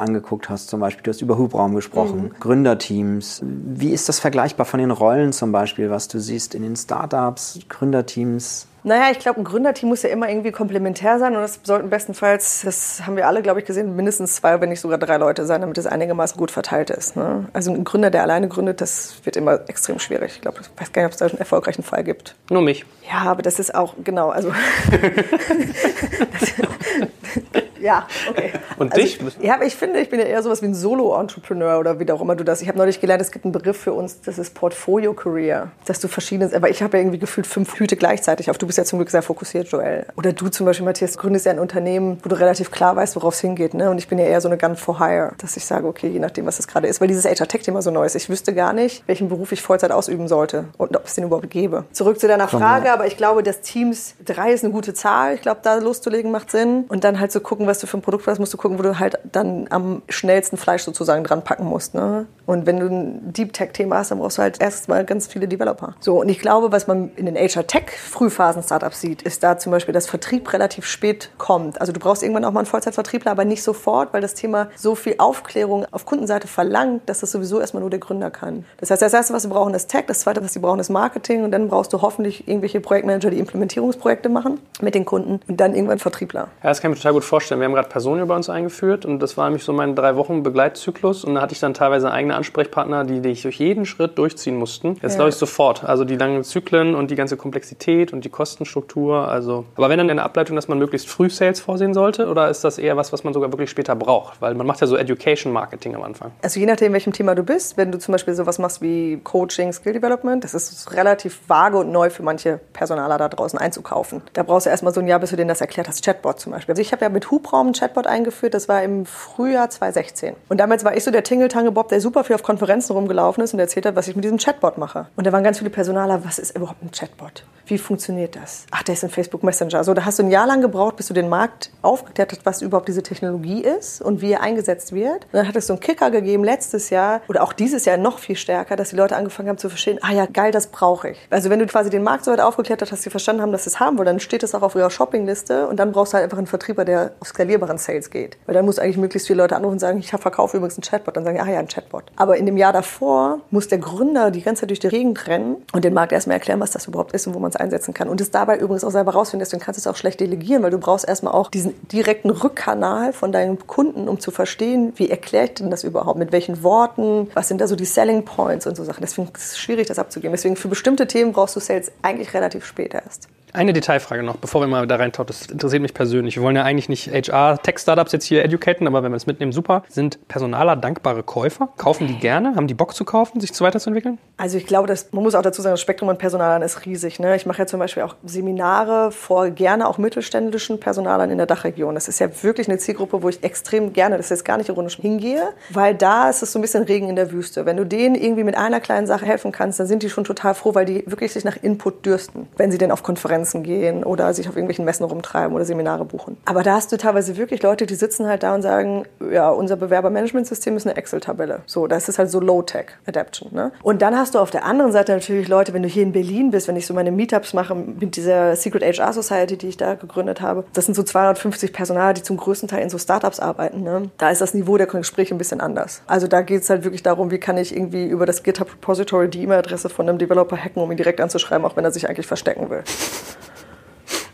angeguckt hast, zum Beispiel. Du hast über Hubraum gesprochen, mhm. Gründerteams. Wie ist das vergleichbar von den Rollen zum Beispiel, was du siehst in den Startups, Gründerteams? Naja, ich glaube, ein Gründerteam muss ja immer irgendwie komplementär sein und das sollten bestenfalls, das haben wir alle, glaube ich, gesehen, mindestens zwei, wenn nicht sogar drei Leute sein, damit es einigermaßen gut verteilt ist. Ne? Also ein Gründer, der alleine gründet, das wird immer extrem schwierig. Ich glaube, ich weiß gar nicht, ob es da einen erfolgreichen Fall gibt. Nur mich. Ja, aber das ist auch, genau, also. Ja, okay. Und also, dich? Ja, aber ich finde, ich bin ja eher sowas wie ein Solo-Entrepreneur oder wie auch immer du das. Ich habe neulich gelernt, es gibt einen Begriff für uns, das ist Portfolio Career. Dass du verschiedenes, aber ich habe ja irgendwie gefühlt fünf Hüte gleichzeitig auf. Du bist ja zum Glück sehr fokussiert, Joel. Oder du zum Beispiel, Matthias, gründest ja ein Unternehmen, wo du relativ klar weißt, worauf es hingeht. Ne? Und ich bin ja eher so eine Gun for Hire, dass ich sage, okay, je nachdem, was das gerade ist. Weil dieses HR-Tech-Thema so neu ist. Ich wüsste gar nicht, welchen Beruf ich Vollzeit ausüben sollte und ob es den überhaupt gäbe. Zurück zu deiner Frage, aber ich glaube, dass Teams, drei ist eine gute Zahl. Ich glaube, da loszulegen macht Sinn. Und dann halt zu so gucken, was du für ein Produkt hast, musst du gucken, wo du halt dann am schnellsten Fleisch sozusagen dran packen musst. Ne? Und wenn du ein Deep Tech-Thema hast, dann brauchst du halt erstmal ganz viele Developer. So, und ich glaube, was man in den HR Tech-Frühphasen-Startups sieht, ist da zum Beispiel, dass Vertrieb relativ spät kommt. Also du brauchst irgendwann auch mal einen Vollzeitvertriebler, aber nicht sofort, weil das Thema so viel Aufklärung auf Kundenseite verlangt, dass das sowieso erstmal nur der Gründer kann. Das heißt, das erste, was sie brauchen, ist Tech, das zweite, was sie brauchen, ist Marketing und dann brauchst du hoffentlich irgendwelche Projektmanager, die Implementierungsprojekte machen mit den Kunden und dann irgendwann Vertriebler. Ja, das kann ich mir total gut vorstellen. Wir haben gerade Personio bei uns eingeführt und das war nämlich so mein drei Wochen Begleitzyklus und da hatte ich dann teilweise eigene Ansprechpartner, die dich durch jeden Schritt durchziehen mussten. Jetzt ja. glaube ich sofort. Also die langen Zyklen und die ganze Komplexität und die Kostenstruktur. Also, aber wenn dann eine Ableitung, dass man möglichst früh Sales vorsehen sollte, oder ist das eher was, was man sogar wirklich später braucht? Weil man macht ja so Education Marketing am Anfang. Also je nachdem, welchem Thema du bist, wenn du zum Beispiel sowas machst wie Coaching, Skill Development, das ist relativ vage und neu für manche Personaler da draußen einzukaufen. Da brauchst du erstmal so ein Jahr, bis du denen das erklärt hast. Chatbot zum Beispiel. Also ich habe ja mit Hubraum ein Chatbot eingeführt, das war im Frühjahr 2016. Und damals war ich so der Tingeltange-Bob, der super viel auf Konferenzen rumgelaufen ist und erzählt hat, was ich mit diesem Chatbot mache. Und da waren ganz viele Personaler, was ist überhaupt ein Chatbot? Wie funktioniert das? Ach, der ist ein Facebook Messenger. So, da hast du ein Jahr lang gebraucht, bis du den Markt aufgeklärt hast, was überhaupt diese Technologie ist und wie er eingesetzt wird. Und dann hat es so einen Kicker gegeben letztes Jahr oder auch dieses Jahr noch viel stärker, dass die Leute angefangen haben zu verstehen, ah ja, geil, das brauche ich. Also wenn du quasi den Markt so weit aufgeklärt hast, dass sie verstanden haben, dass sie es haben wollen, dann steht es auch auf ihrer Shoppingliste und dann brauchst du halt einfach einen Vertrieber, der auf skalierbaren Sales geht. Weil dann muss eigentlich möglichst viele Leute anrufen und sagen, ich verkaufe übrigens einen Chatbot. Dann sagen, ah ja, ein Chatbot. Aber in dem Jahr davor muss der Gründer die ganze Zeit durch die Regen rennen und den Markt erstmal erklären, was das überhaupt ist und wo man es einsetzen kann. Und es dabei übrigens auch selber rausfinden. Deswegen kannst du es auch schlecht delegieren, weil du brauchst erstmal auch diesen direkten Rückkanal von deinen Kunden, um zu verstehen, wie erkläre ich denn das überhaupt, mit welchen Worten, was sind da so die Selling Points und so Sachen. Deswegen ist es schwierig, das abzugeben. Deswegen für bestimmte Themen brauchst du Sales eigentlich relativ spät erst. Eine Detailfrage noch, bevor wir mal da reintauchen, das interessiert mich persönlich. Wir wollen ja eigentlich nicht HR-Tech-Startups jetzt hier educaten, aber wenn wir es mitnehmen, super. Sind Personaler dankbare Käufer? Kaufen die gerne? Haben die Bock zu kaufen, sich zu weiterzuentwickeln? Also ich glaube, dass, man muss auch dazu sagen, das Spektrum an Personalern ist riesig. Ne? Ich mache ja zum Beispiel auch Seminare vor gerne auch mittelständischen Personalern in der Dachregion. Das ist ja wirklich eine Zielgruppe, wo ich extrem gerne, das ist jetzt gar nicht ironisch, hingehe, weil da ist es so ein bisschen Regen in der Wüste. Wenn du denen irgendwie mit einer kleinen Sache helfen kannst, dann sind die schon total froh, weil die wirklich sich nach Input dürsten, wenn sie denn auf Konferenzen gehen oder sich auf irgendwelchen Messen rumtreiben oder Seminare buchen. Aber da hast du teilweise wirklich Leute, die sitzen halt da und sagen, ja, unser Bewerbermanagementsystem ist eine Excel-Tabelle. So, das ist halt so Low-Tech Adaption. Ne? Und dann hast du auf der anderen Seite natürlich Leute, wenn du hier in Berlin bist, wenn ich so meine Meetups mache mit dieser Secret HR Society, die ich da gegründet habe, das sind so 250 Personal, die zum größten Teil in so Startups arbeiten. Ne? Da ist das Niveau der Gespräche ein bisschen anders. Also da geht es halt wirklich darum, wie kann ich irgendwie über das GitHub Repository die E-Mail-Adresse von einem Developer hacken, um ihn direkt anzuschreiben, auch wenn er sich eigentlich verstecken will.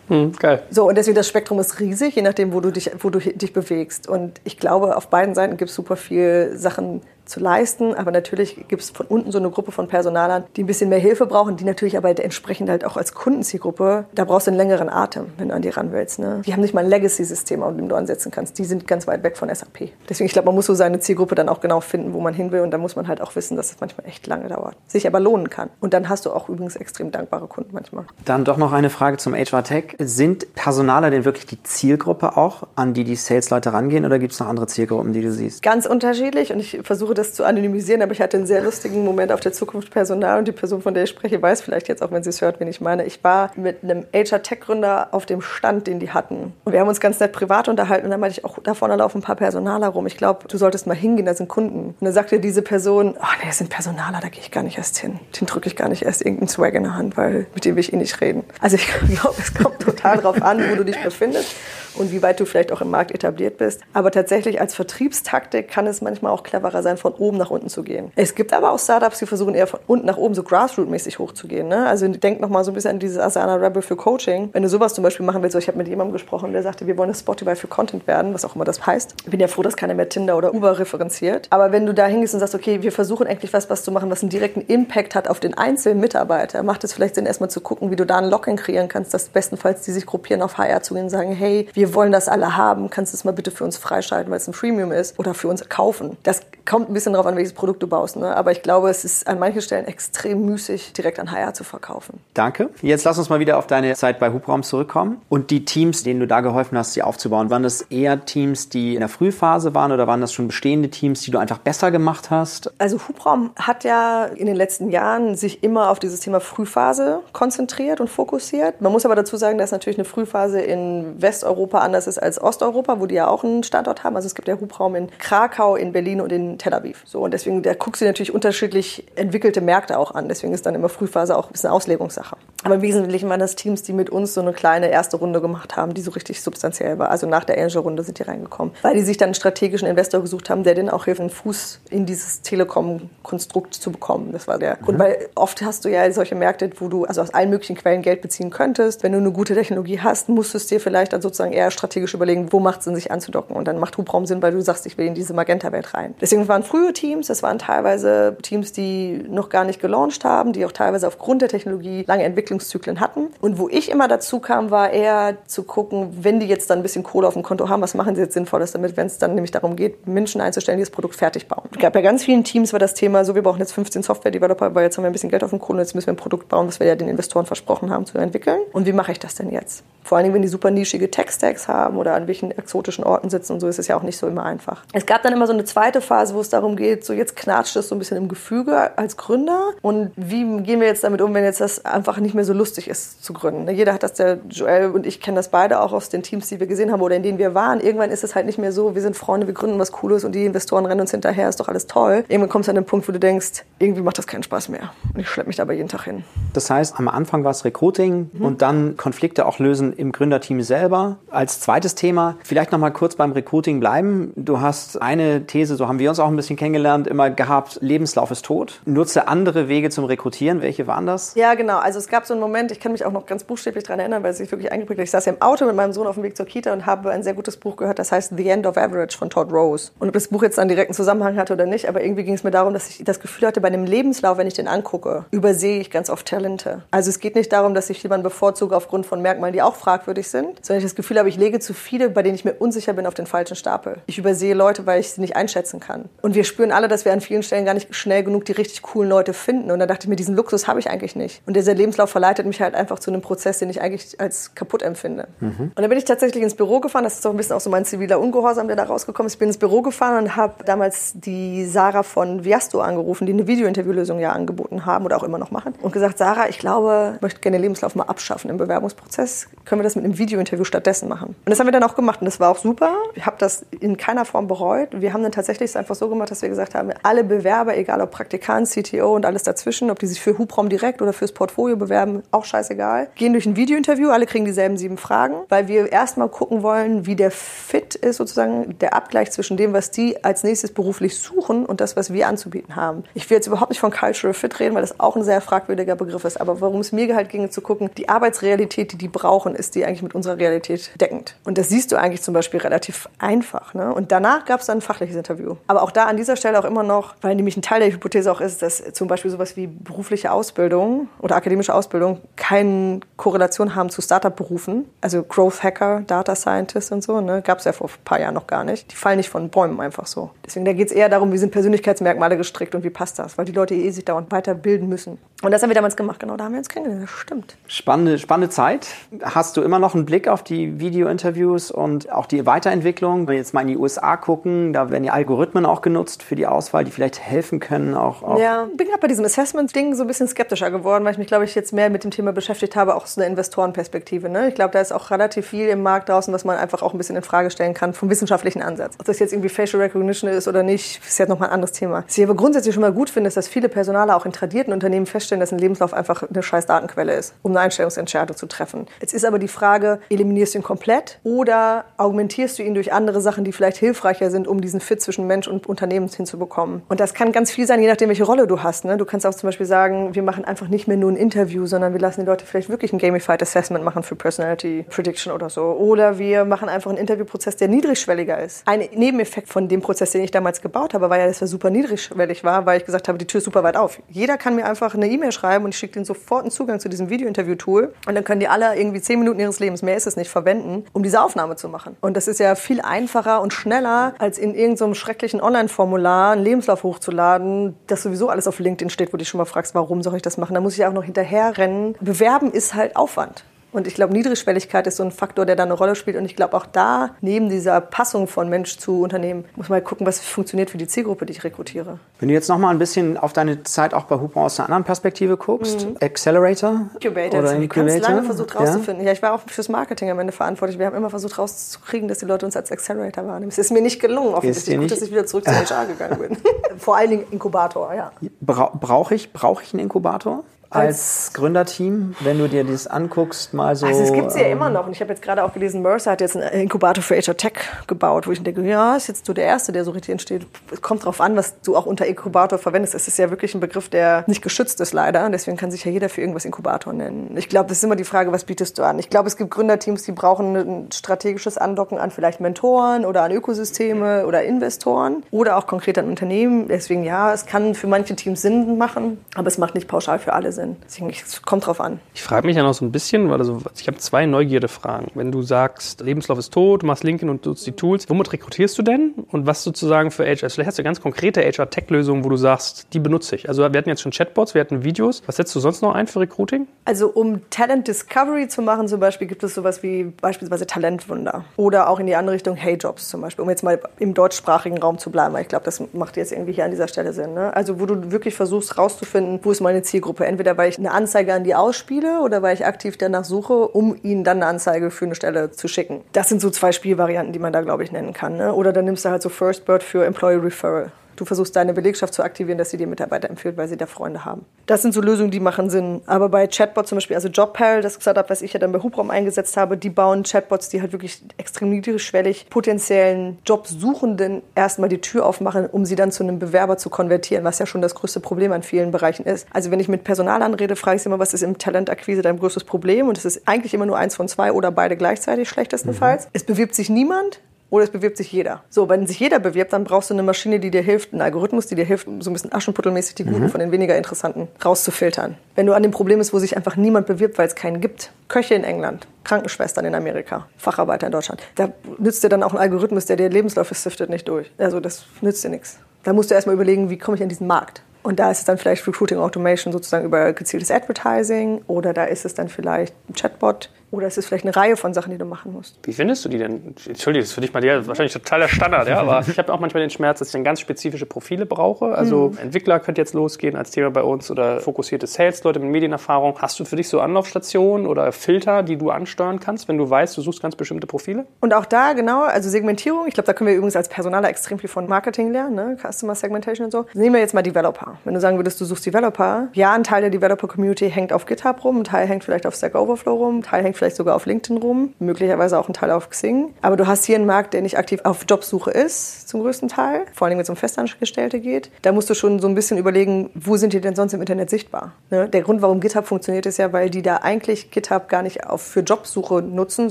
Hm, geil. So, und deswegen das Spektrum ist riesig, je nachdem, wo du dich, wo du dich bewegst. Und ich glaube, auf beiden Seiten gibt es super viel Sachen, zu leisten. Aber natürlich gibt es von unten so eine Gruppe von Personalern, die ein bisschen mehr Hilfe brauchen, die natürlich aber entsprechend halt auch als Kundenzielgruppe, da brauchst du einen längeren Atem, wenn du an die ran willst. Ne? Die haben nicht mal ein Legacy-System, auf dem du ansetzen kannst. Die sind ganz weit weg von SAP. Deswegen, ich glaube, man muss so seine Zielgruppe dann auch genau finden, wo man hin will. Und da muss man halt auch wissen, dass es manchmal echt lange dauert. Sich aber lohnen kann. Und dann hast du auch übrigens extrem dankbare Kunden manchmal. Dann doch noch eine Frage zum HR Tech. Sind Personaler denn wirklich die Zielgruppe auch, an die die Sales-Leute rangehen? Oder gibt es noch andere Zielgruppen, die du siehst? Ganz unterschiedlich. Und ich versuche das zu anonymisieren, aber ich hatte einen sehr lustigen Moment auf der Zukunft Personal und die Person, von der ich spreche, weiß vielleicht jetzt auch, wenn sie es hört, wen ich meine. Ich war mit einem HR-Tech-Gründer auf dem Stand, den die hatten. Und wir haben uns ganz nett privat unterhalten und dann meinte ich auch, da vorne laufen ein paar Personaler rum. Ich glaube, du solltest mal hingehen, da sind Kunden. Und dann sagte diese Person, oh nee, das sind Personaler, da gehe ich gar nicht erst hin. Den drücke ich gar nicht erst irgendeinen Swag in der Hand, weil mit dem will ich eh nicht reden. Also ich glaube, es kommt total drauf an, wo du dich befindest und wie weit du vielleicht auch im Markt etabliert bist. Aber tatsächlich als Vertriebstaktik kann es manchmal auch cleverer sein, von oben nach unten zu gehen. Es gibt aber auch Startups, die versuchen eher von unten nach oben so grassroot-mäßig hochzugehen. Ne? Also denk noch mal so ein bisschen an dieses Asana Rebel für Coaching. Wenn du sowas zum Beispiel machen willst, ich habe mit jemandem gesprochen, der sagte, wir wollen das Spotify für Content werden, was auch immer das heißt. Ich bin ja froh, dass keiner mehr Tinder oder Uber referenziert. Aber wenn du da hingehst und sagst, okay, wir versuchen endlich was, was zu machen, was einen direkten Impact hat auf den einzelnen Mitarbeiter, macht es vielleicht Sinn, erstmal zu gucken, wie du da ein Lock-in kreieren kannst, dass bestenfalls die sich gruppieren auf HR zu gehen und sagen, hey, wir wollen das alle haben, kannst du es mal bitte für uns freischalten, weil es ein Freemium ist oder für uns kaufen. Das kommt ein bisschen darauf an, welches Produkt du baust. Ne? Aber ich glaube, es ist an manchen Stellen extrem müßig, direkt an HR zu verkaufen. Danke. Jetzt lass uns mal wieder auf deine Zeit bei Hubraum zurückkommen. Und die Teams, denen du da geholfen hast, sie aufzubauen, waren das eher Teams, die in der Frühphase waren oder waren das schon bestehende Teams, die du einfach besser gemacht hast? Also Hubraum hat ja in den letzten Jahren sich immer auf dieses Thema Frühphase konzentriert und fokussiert. Man muss aber dazu sagen, dass natürlich eine Frühphase in Westeuropa anders ist als Osteuropa, wo die ja auch einen Standort haben. Also es gibt ja Hubraum in Krakau, in Berlin und in Tel Aviv. So, und deswegen, da guckst du natürlich unterschiedlich entwickelte Märkte auch an. Deswegen ist dann immer Frühphase auch ein bisschen Auslegungssache. Aber im Wesentlichen waren das Teams, die mit uns so eine kleine erste Runde gemacht haben, die so richtig substanziell war. Also nach der Angel-Runde sind die reingekommen. Weil die sich dann einen strategischen Investor gesucht haben, der denen auch hilft, einen Fuß in dieses Telekom-Konstrukt zu bekommen. Das war der Grund. Weil oft hast du ja solche Märkte, wo du also aus allen möglichen Quellen Geld beziehen könntest. Wenn du eine gute Technologie hast, musst du es dir vielleicht dann sozusagen eher strategisch überlegen, wo macht es Sinn, sich anzudocken. Und dann macht Hubraum Sinn, weil du sagst, ich will in diese Magenta-Welt rein. Deswegen waren frühe Teams, das waren teilweise Teams, die noch gar nicht gelauncht haben, die auch teilweise aufgrund der Technologie lange Entwicklungszyklen hatten. Und wo ich immer dazu kam, war eher zu gucken, wenn die jetzt dann ein bisschen Kohle auf dem Konto haben, was machen sie jetzt Sinnvolles damit, wenn es dann nämlich darum geht, Menschen einzustellen, die das Produkt fertig bauen. Es gab ja ganz vielen Teams war das Thema, so wir brauchen jetzt 15 Software-Developer, weil jetzt haben wir ein bisschen Geld auf dem Konto, jetzt müssen wir ein Produkt bauen, was wir ja den Investoren versprochen haben zu entwickeln. Und wie mache ich das denn jetzt? Vor allen Dingen, wenn die super nischige Tech-Stacks haben oder an welchen exotischen Orten sitzen und so, ist es ja auch nicht so immer einfach. Es gab dann immer so eine zweite Phase, wo es darum geht, so jetzt knatscht es so ein bisschen im Gefüge als Gründer und wie gehen wir jetzt damit um, wenn jetzt das einfach nicht mehr so lustig ist zu gründen. Ne, jeder hat das, der Joel und ich kennen das beide auch aus den Teams, die wir gesehen haben oder in denen wir waren. Irgendwann ist es halt nicht mehr so, wir sind Freunde, wir gründen was Cooles und die Investoren rennen uns hinterher, ist doch alles toll. Irgendwann kommst du an den Punkt, wo du denkst, irgendwie macht das keinen Spaß mehr. Und ich schleppe mich dabei jeden Tag hin. Das heißt, am Anfang war es Recruiting mhm. und dann Konflikte auch lösen im Gründerteam selber. Als zweites Thema vielleicht noch mal kurz beim Recruiting bleiben. Du hast eine These, so haben wir uns auch ein bisschen kennengelernt, immer gehabt, Lebenslauf ist tot. Nutze andere Wege zum Rekrutieren. Welche waren das? Ja, genau. Also es gab so einen Moment, ich kann mich auch noch ganz buchstäblich daran erinnern, weil es sich wirklich eingeprägt hat. Ich saß ja im Auto mit meinem Sohn auf dem Weg zur Kita und habe ein sehr gutes Buch gehört, das heißt The End of Average von Todd Rose. Und ob das Buch jetzt einen direkten Zusammenhang hatte oder nicht, aber irgendwie ging es mir darum, dass ich das Gefühl hatte, bei einem Lebenslauf, wenn ich den angucke, übersehe ich ganz oft Talente. Also es geht nicht darum, dass ich jemanden bevorzuge aufgrund von Merkmalen, die auch fragwürdig sind, sondern ich das Gefühl habe, ich lege zu viele, bei denen ich mir unsicher bin, auf den falschen Stapel. Ich übersehe Leute, weil ich sie nicht einschätzen kann. Und wir spüren alle, dass wir an vielen Stellen gar nicht schnell genug die richtig coolen Leute finden. Und da dachte ich mir, diesen Luxus habe ich eigentlich nicht. Und dieser Lebenslauf verleitet mich halt einfach zu einem Prozess, den ich eigentlich als kaputt empfinde. Mhm. Und dann bin ich tatsächlich ins Büro gefahren. Das ist doch ein bisschen auch so mein ziviler Ungehorsam, der da rausgekommen ist. Ich bin ins Büro gefahren und habe damals die Sarah von Viasto angerufen, die eine Videointerviewlösung ja angeboten haben oder auch immer noch machen. Und gesagt, Sarah, ich glaube, ich möchte gerne den Lebenslauf mal abschaffen im Bewerbungsprozess. Können wir das mit einem Videointerview stattdessen machen? Und das haben wir dann auch gemacht und das war auch super. Ich habe das in keiner Form bereut. Wir haben dann tatsächlich es einfach so gemacht, dass wir gesagt haben, alle Bewerber, egal ob Praktikant, CTO und alles dazwischen, ob die sich für Hubraum direkt oder fürs Portfolio bewerben, auch scheißegal, gehen durch ein Videointerview, alle kriegen dieselben sieben Fragen, weil wir erstmal gucken wollen, wie der Fit ist, sozusagen der Abgleich zwischen dem, was die als nächstes beruflich suchen und das, was wir anzubieten haben. Ich will jetzt überhaupt nicht von Cultural Fit reden, weil das auch ein sehr fragwürdiger Begriff ist, aber worum es mir halt ging, zu gucken, die Arbeitsrealität, die die brauchen, ist die eigentlich mit unserer Realität deckend. Und das siehst du eigentlich zum Beispiel relativ einfach. Ne? Und danach gab es dann ein fachliches Interview. Aber auch da an dieser Stelle auch immer noch, weil nämlich ein Teil der Hypothese auch ist, dass zum Beispiel sowas wie berufliche Ausbildung oder akademische Ausbildung keine Korrelation haben zu Startup-Berufen. Also Growth Hacker, Data Scientist und so, ne? gab es ja vor ein paar Jahren noch gar nicht. Die fallen nicht von Bäumen einfach so. Deswegen da geht es eher darum, wie sind Persönlichkeitsmerkmale gestrickt und wie passt das, weil die Leute eh sich dauernd weiterbilden müssen. Und das haben wir damals gemacht, genau, da haben wir uns kennengelernt, das stimmt. Spannende, spannende Zeit. Hast du immer noch einen Blick auf die Video-Interviews und auch die Weiterentwicklung? Wenn wir jetzt mal in die USA gucken, da werden die Algorithmen auch genutzt für die Auswahl, die vielleicht helfen können. Auch, auch ja, bin gerade bei diesem Assessment-Ding so ein bisschen skeptischer geworden, weil ich mich, glaube ich, jetzt mehr mit dem Thema beschäftigt habe, auch aus einer Investorenperspektive. Ne? Ich glaube, da ist auch relativ viel im Markt draußen, was man einfach auch ein bisschen in Frage stellen kann vom wissenschaftlichen Ansatz. Ob das jetzt irgendwie Facial Recognition ist oder nicht, ist jetzt nochmal ein anderes Thema. Was ich aber grundsätzlich schon mal gut finde, ist, dass viele Personale auch in tradierten Unternehmen feststellen, dass ein Lebenslauf einfach eine scheiß Datenquelle ist, um eine Einstellungsentscheidung zu treffen. Jetzt ist aber die Frage, eliminierst du ihn komplett oder augmentierst du ihn durch andere Sachen, die vielleicht hilfreicher sind, um diesen Fit zwischen Mensch und Unternehmen hinzubekommen. Und das kann ganz viel sein, je nachdem, welche Rolle du hast. Ne? Du kannst auch zum Beispiel sagen, wir machen einfach nicht mehr nur ein Interview, sondern wir lassen die Leute vielleicht wirklich ein Gamified Assessment machen für Personality Prediction oder so. Oder wir machen einfach einen Interviewprozess, der niedrigschwelliger ist. Ein Nebeneffekt von dem Prozess, den ich damals gebaut habe, war ja, dass er super niedrigschwellig war, weil ich gesagt habe, die Tür ist super weit auf. Jeder kann mir einfach eine E-Mail schreiben und ich schicke denen sofort einen Zugang zu diesem Video-Interview-Tool und dann können die alle irgendwie zehn Minuten ihres Lebens, mehr ist es nicht, verwenden, um diese Aufnahme zu machen. Und das ist ja viel einfacher und schneller, als in irgendeinem schrecklichen Online-Formular einen Lebenslauf hochzuladen, das sowieso alles auf LinkedIn steht, wo du dich schon mal fragst, warum soll ich das machen? Da muss ich auch noch hinterher rennen. Bewerben ist halt Aufwand. Und ich glaube, Niedrigschwelligkeit ist so ein Faktor, der da eine Rolle spielt. Und ich glaube, auch da, neben dieser Passung von Mensch zu Unternehmen, muss man mal gucken, was funktioniert für die Zielgruppe, die ich rekrutiere. Wenn du jetzt noch mal ein bisschen auf deine Zeit auch bei Hubraum aus einer anderen Perspektive guckst, mhm. Accelerator Incubator, oder Incubator? Ich ganz lange versucht rauszufinden. Ja? ja, ich war auch fürs Marketing am Ende verantwortlich. Wir haben immer versucht rauszukriegen, dass die Leute uns als Accelerator wahrnehmen. Es ist mir nicht gelungen, offensichtlich. Gut, dass ich wieder zurück zu HR gegangen bin. Vor allen Dingen Inkubator, ja. Bra Brauche ich, brauch ich einen Inkubator? Als Gründerteam, wenn du dir das anguckst, mal so. Also es gibt sie ja immer noch. Und ich habe jetzt gerade auch gelesen, Mercer hat jetzt einen Inkubator für HR Tech gebaut, wo ich denke, ja, ist jetzt so der erste, der so richtig entsteht. Es kommt drauf an, was du auch unter Inkubator verwendest. Es ist ja wirklich ein Begriff, der nicht geschützt ist leider. Deswegen kann sich ja jeder für irgendwas Inkubator nennen. Ich glaube, das ist immer die Frage, was bietest du an? Ich glaube, es gibt Gründerteams, die brauchen ein strategisches Andocken an vielleicht Mentoren oder an Ökosysteme oder Investoren oder auch konkret an Unternehmen. Deswegen ja, es kann für manche Teams Sinn machen, aber es macht nicht pauschal für alle Sinn sind. Deswegen, es kommt drauf an. Ich frage mich ja noch so ein bisschen, weil also, ich habe zwei Neugierde-Fragen. Wenn du sagst, Lebenslauf ist tot, du machst LinkedIn und nutzt die Tools, womit rekrutierst du denn? Und was sozusagen für HR? Vielleicht hast du ganz konkrete HR-Tech-Lösungen, wo du sagst, die benutze ich. Also wir hatten jetzt schon Chatbots, wir hatten Videos. Was setzt du sonst noch ein für Recruiting? Also um Talent Discovery zu machen zum Beispiel, gibt es sowas wie beispielsweise Talentwunder. Oder auch in die andere Richtung Hey Jobs zum Beispiel, um jetzt mal im deutschsprachigen Raum zu bleiben, weil ich glaube, das macht jetzt irgendwie hier an dieser Stelle Sinn. Ne? Also wo du wirklich versuchst rauszufinden, wo ist meine Zielgruppe. Entweder entweder weil ich eine Anzeige an die ausspiele oder weil ich aktiv danach suche, um ihnen dann eine Anzeige für eine Stelle zu schicken. Das sind so zwei Spielvarianten, die man da, glaube ich, nennen kann. Ne? Oder dann nimmst du halt so First Bird für Employee Referral. Du versuchst deine Belegschaft zu aktivieren, dass sie dir Mitarbeiter empfiehlt, weil sie da Freunde haben. Das sind so Lösungen, die machen Sinn. Aber bei Chatbot zum Beispiel, also JobPal, das Startup, was ich ja dann bei Hubraum eingesetzt habe, die bauen Chatbots, die halt wirklich extrem niedrigschwellig potenziellen Jobsuchenden erstmal die Tür aufmachen, um sie dann zu einem Bewerber zu konvertieren, was ja schon das größte Problem an vielen Bereichen ist. Also wenn ich mit Personalern rede, frage ich sie immer, was ist im Talentakquise dein größtes Problem? Und es ist eigentlich immer nur eins von zwei oder beide gleichzeitig schlechtestenfalls. Mhm. Es bewirbt sich niemand oder es bewirbt sich jeder. So, wenn sich jeder bewirbt, dann brauchst du eine Maschine, die dir hilft, einen Algorithmus, die dir hilft, so ein bisschen aschenputtelmäßig die guten mhm. von den weniger interessanten rauszufiltern. Wenn du an dem Problem bist, wo sich einfach niemand bewirbt, weil es keinen gibt, Köche in England, Krankenschwestern in Amerika, Facharbeiter in Deutschland, da nützt dir dann auch ein Algorithmus, der dir Lebensläufe siftet, nicht durch. Also das nützt dir nichts. Da musst du erstmal überlegen, wie komme ich an diesen Markt. Und da ist es dann vielleicht Recruiting Automation sozusagen über gezieltes Advertising oder da ist es dann vielleicht ein Chatbot, oder es ist vielleicht eine Reihe von Sachen, die du machen musst. Wie findest du die denn? Entschuldige, das ist für dich mal der, wahrscheinlich totaler Standard, ja, aber ich habe auch manchmal den Schmerz, dass ich dann ganz spezifische Profile brauche. Also mhm. Entwickler könnte jetzt losgehen als Thema bei uns oder fokussierte Sales-Leute mit Medienerfahrung. Hast du für dich so Anlaufstationen oder Filter, die du ansteuern kannst, wenn du weißt, du suchst ganz bestimmte Profile? Und auch da, genau, also Segmentierung. Ich glaube, da können wir übrigens als Personaler extrem viel von Marketing lernen, ne? Customer Segmentation und so. Nehmen wir jetzt mal Developer. Wenn du sagen würdest, du suchst Developer, ja, ein Teil der Developer-Community hängt auf GitHub rum, ein Teil hängt vielleicht auf Stack Overflow rum, ein Teil hängt vielleicht sogar auf LinkedIn rum, möglicherweise auch ein Teil auf Xing. Aber du hast hier einen Markt, der nicht aktiv auf Jobsuche ist, zum größten Teil, vor allem wenn es um Festangestellte geht. Da musst du schon so ein bisschen überlegen, wo sind die denn sonst im Internet sichtbar? Ne? Der Grund, warum GitHub funktioniert, ist ja, weil die da eigentlich GitHub gar nicht auf für Jobsuche nutzen,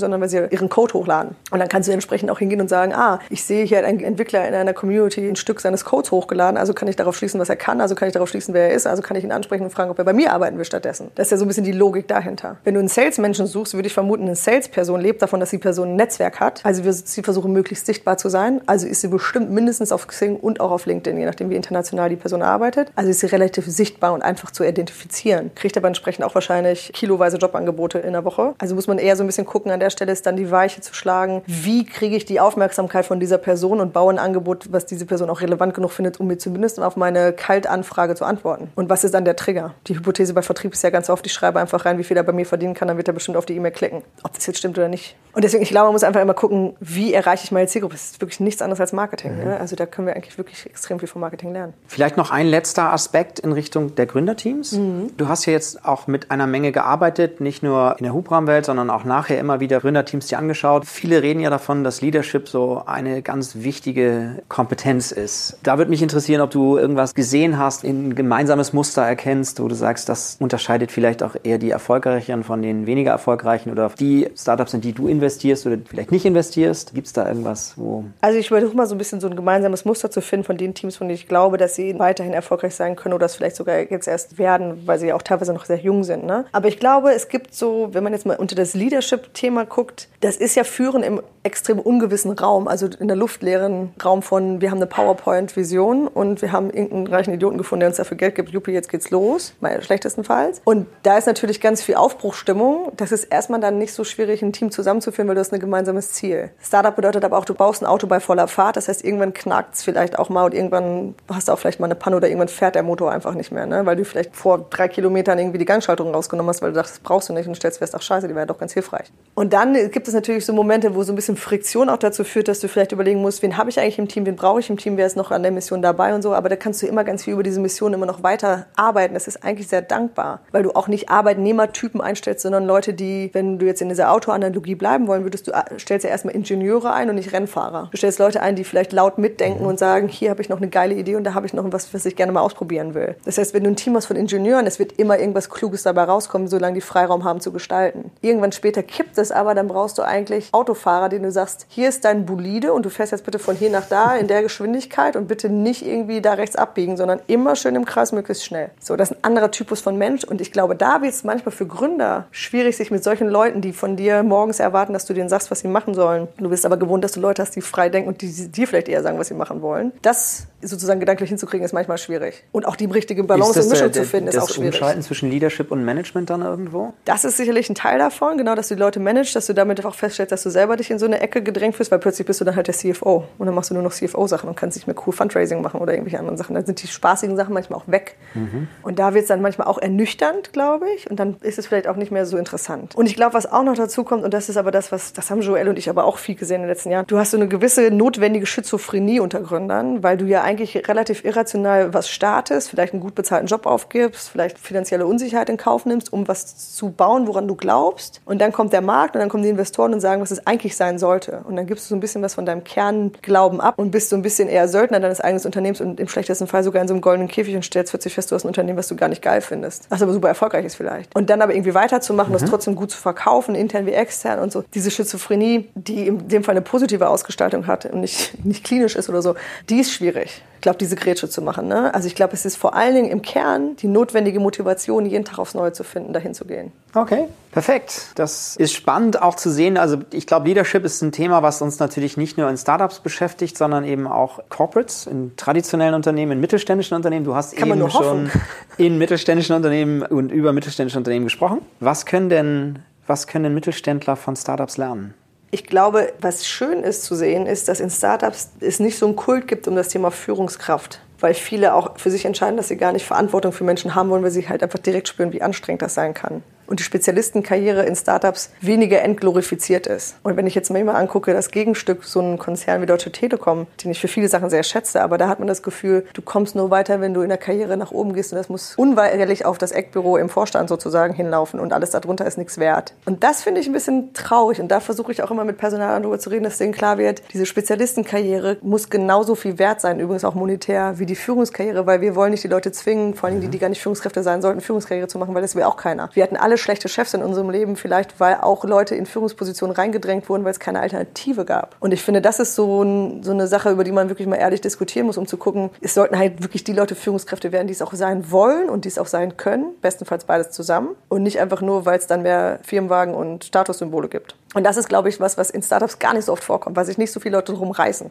sondern weil sie ihren Code hochladen. Und dann kannst du entsprechend auch hingehen und sagen, ah, ich sehe hier einen Entwickler in einer Community ein Stück seines Codes hochgeladen, also kann ich darauf schließen, was er kann, also kann ich darauf schließen, wer er ist, also kann ich ihn ansprechen und fragen, ob er bei mir arbeiten will stattdessen. Das ist ja so ein bisschen die Logik dahinter. Wenn du einen Salesmenschen suchst, würde ich vermuten, eine Salesperson lebt davon, dass die Person ein Netzwerk hat. Also wir, sie versuchen möglichst sichtbar zu sein. Also ist sie bestimmt mindestens auf Xing und auch auf LinkedIn, je nachdem wie international die Person arbeitet. Also ist sie relativ sichtbar und einfach zu identifizieren. Kriegt aber entsprechend auch wahrscheinlich kiloweise Jobangebote in der Woche. Also muss man eher so ein bisschen gucken, an der Stelle ist dann die Weiche zu schlagen. Wie kriege ich die Aufmerksamkeit von dieser Person und baue ein Angebot, was diese Person auch relevant genug findet, um mir zumindest auf meine Kaltanfrage zu antworten. Und was ist dann der Trigger? Die Hypothese bei Vertrieb ist ja ganz oft, ich schreibe einfach rein, wie viel er bei mir verdienen kann, dann wird er bestimmt auf die E-Mail klicken. Ob das jetzt stimmt oder nicht, und deswegen, ich glaube, man muss einfach immer gucken, wie erreiche ich meine Zielgruppe. Es ist wirklich nichts anderes als Marketing. Mhm. Ne? Also da können wir eigentlich wirklich extrem viel vom Marketing lernen. Vielleicht noch ein letzter Aspekt in Richtung der Gründerteams. Mhm. Du hast ja jetzt auch mit einer Menge gearbeitet, nicht nur in der Hubraumwelt, sondern auch nachher immer wieder Gründerteams dir angeschaut. Viele reden ja davon, dass Leadership so eine ganz wichtige Kompetenz ist. Da würde mich interessieren, ob du irgendwas gesehen hast, ein gemeinsames Muster erkennst, wo du sagst, das unterscheidet vielleicht auch eher die erfolgreicheren von den weniger erfolgreichen oder die Startups sind, die du investierst investierst oder vielleicht nicht investierst? Gibt es da irgendwas, wo. Also ich versuche mal so ein bisschen so ein gemeinsames Muster zu finden von den Teams, von denen ich glaube, dass sie weiterhin erfolgreich sein können oder das vielleicht sogar jetzt erst werden, weil sie ja auch teilweise noch sehr jung sind. Ne? Aber ich glaube, es gibt so, wenn man jetzt mal unter das Leadership-Thema guckt, das ist ja Führen im extrem ungewissen Raum, also in der luftleeren Raum von, wir haben eine PowerPoint-Vision und wir haben irgendeinen reichen Idioten gefunden, der uns dafür Geld gibt, Juppie, jetzt geht's los, mal schlechtestenfalls. Und da ist natürlich ganz viel Aufbruchstimmung. Das ist erstmal dann nicht so schwierig, ein Team zusammenzuführen führen, weil du hast ein gemeinsames Ziel. Startup bedeutet aber auch, du baust ein Auto bei voller Fahrt. Das heißt, irgendwann knackt es vielleicht auch mal und irgendwann hast du auch vielleicht mal eine Panne oder irgendwann fährt der Motor einfach nicht mehr, ne? weil du vielleicht vor drei Kilometern irgendwie die Gangschaltung rausgenommen hast, weil du dachtest, das brauchst du nicht und stellst fest, ach scheiße, die wäre doch ganz hilfreich. Und dann gibt es natürlich so Momente, wo so ein bisschen Friktion auch dazu führt, dass du vielleicht überlegen musst, wen habe ich eigentlich im Team, wen brauche ich im Team, wer ist noch an der Mission dabei und so. Aber da kannst du immer ganz viel über diese Mission immer noch weiter arbeiten. Das ist eigentlich sehr dankbar, weil du auch nicht Arbeitnehmertypen einstellst, sondern Leute, die, wenn du jetzt in dieser Autoanalogie bleiben wollen würdest, du stellst ja erstmal Ingenieure ein und nicht Rennfahrer. Du stellst Leute ein, die vielleicht laut mitdenken und sagen, hier habe ich noch eine geile Idee und da habe ich noch was, was ich gerne mal ausprobieren will. Das heißt, wenn du ein Team hast von Ingenieuren, es wird immer irgendwas Kluges dabei rauskommen, solange die Freiraum haben zu gestalten. Irgendwann später kippt es aber, dann brauchst du eigentlich Autofahrer, denen du sagst, hier ist dein Bolide und du fährst jetzt bitte von hier nach da in der Geschwindigkeit und bitte nicht irgendwie da rechts abbiegen, sondern immer schön im Kreis möglichst schnell. So, das ist ein anderer Typus von Mensch und ich glaube, da wird es manchmal für Gründer schwierig, sich mit solchen Leuten, die von dir morgens erwarten, dass du denen sagst, was sie machen sollen. Du bist aber gewohnt, dass du Leute hast, die frei denken und die dir vielleicht eher sagen, was sie machen wollen. Das sozusagen gedanklich hinzukriegen, ist manchmal schwierig. Und auch die richtige Balance und Mischung zu finden, ist auch schwierig. Das Umschalten zwischen Leadership und Management dann irgendwo? Das ist sicherlich ein Teil davon, genau, dass du die Leute managst, dass du damit auch feststellst, dass du selber dich in so eine Ecke gedrängt wirst, weil plötzlich bist du dann halt der CFO und dann machst du nur noch CFO-Sachen und kannst nicht mehr cool Fundraising machen oder irgendwelche anderen Sachen. Dann sind die spaßigen Sachen manchmal auch weg. Mhm. Und da wird es dann manchmal auch ernüchternd, glaube ich, und dann ist es vielleicht auch nicht mehr so interessant. Und ich glaube, was auch noch dazu kommt, und das ist aber das, was, das haben Joel und ich aber auch viel gesehen in den letzten Jahren, du hast so eine gewisse notwendige Schizophrenie unter Gründern, weil du ja eigentlich relativ irrational was startest, vielleicht einen gut bezahlten Job aufgibst, vielleicht finanzielle Unsicherheit in Kauf nimmst, um was zu bauen, woran du glaubst. Und dann kommt der Markt und dann kommen die Investoren und sagen, was es eigentlich sein sollte. Und dann gibst du so ein bisschen was von deinem Kernglauben ab und bist so ein bisschen eher Söldner deines eigenen Unternehmens und im schlechtesten Fall sogar in so einem goldenen Käfig und stellst plötzlich fest, du hast ein Unternehmen, was du gar nicht geil findest. Was aber super erfolgreich ist vielleicht. Und dann aber irgendwie weiterzumachen, mhm. das trotzdem gut zu verkaufen, intern wie extern und so. Diese Schizophrenie, die in dem Fall eine positive Ausgestaltung hat und nicht, nicht klinisch ist oder so, die ist schwierig glaube, diese Grätsche zu machen. Ne? Also ich glaube, es ist vor allen Dingen im Kern die notwendige Motivation, jeden Tag aufs Neue zu finden, dahin zu gehen. Okay, perfekt. Das ist spannend auch zu sehen. Also ich glaube, Leadership ist ein Thema, was uns natürlich nicht nur in Startups beschäftigt, sondern eben auch Corporates, in traditionellen Unternehmen, in mittelständischen Unternehmen. Du hast Kann eben schon in mittelständischen Unternehmen und über mittelständische Unternehmen gesprochen. Was können denn, was können Mittelständler von Startups lernen? Ich glaube, was schön ist zu sehen, ist, dass in Startups es nicht so einen Kult gibt um das Thema Führungskraft. Weil viele auch für sich entscheiden, dass sie gar nicht Verantwortung für Menschen haben wollen, weil sie halt einfach direkt spüren, wie anstrengend das sein kann und die Spezialistenkarriere in Startups weniger entglorifiziert ist. Und wenn ich jetzt mir immer angucke, das Gegenstück, so ein Konzern wie Deutsche Telekom, den ich für viele Sachen sehr schätze, aber da hat man das Gefühl, du kommst nur weiter, wenn du in der Karriere nach oben gehst und das muss unweigerlich auf das Eckbüro im Vorstand sozusagen hinlaufen und alles darunter ist nichts wert. Und das finde ich ein bisschen traurig und da versuche ich auch immer mit Personal darüber zu reden, dass denen klar wird, diese Spezialistenkarriere muss genauso viel wert sein, übrigens auch monetär, wie die Führungskarriere, weil wir wollen nicht die Leute zwingen, vor allem die, die gar nicht Führungskräfte sein sollten, Führungskarriere zu machen, weil das will auch keiner. Wir hatten alle schlechte Chefs in unserem Leben, vielleicht weil auch Leute in Führungspositionen reingedrängt wurden, weil es keine Alternative gab. Und ich finde, das ist so, ein, so eine Sache, über die man wirklich mal ehrlich diskutieren muss, um zu gucken, es sollten halt wirklich die Leute Führungskräfte werden, die es auch sein wollen und die es auch sein können, bestenfalls beides zusammen und nicht einfach nur, weil es dann mehr Firmenwagen und Statussymbole gibt. Und das ist, glaube ich, was, was in Startups gar nicht so oft vorkommt, weil sich nicht so viele Leute drum reißen.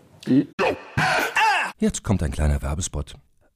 Jetzt kommt ein kleiner Werbespot.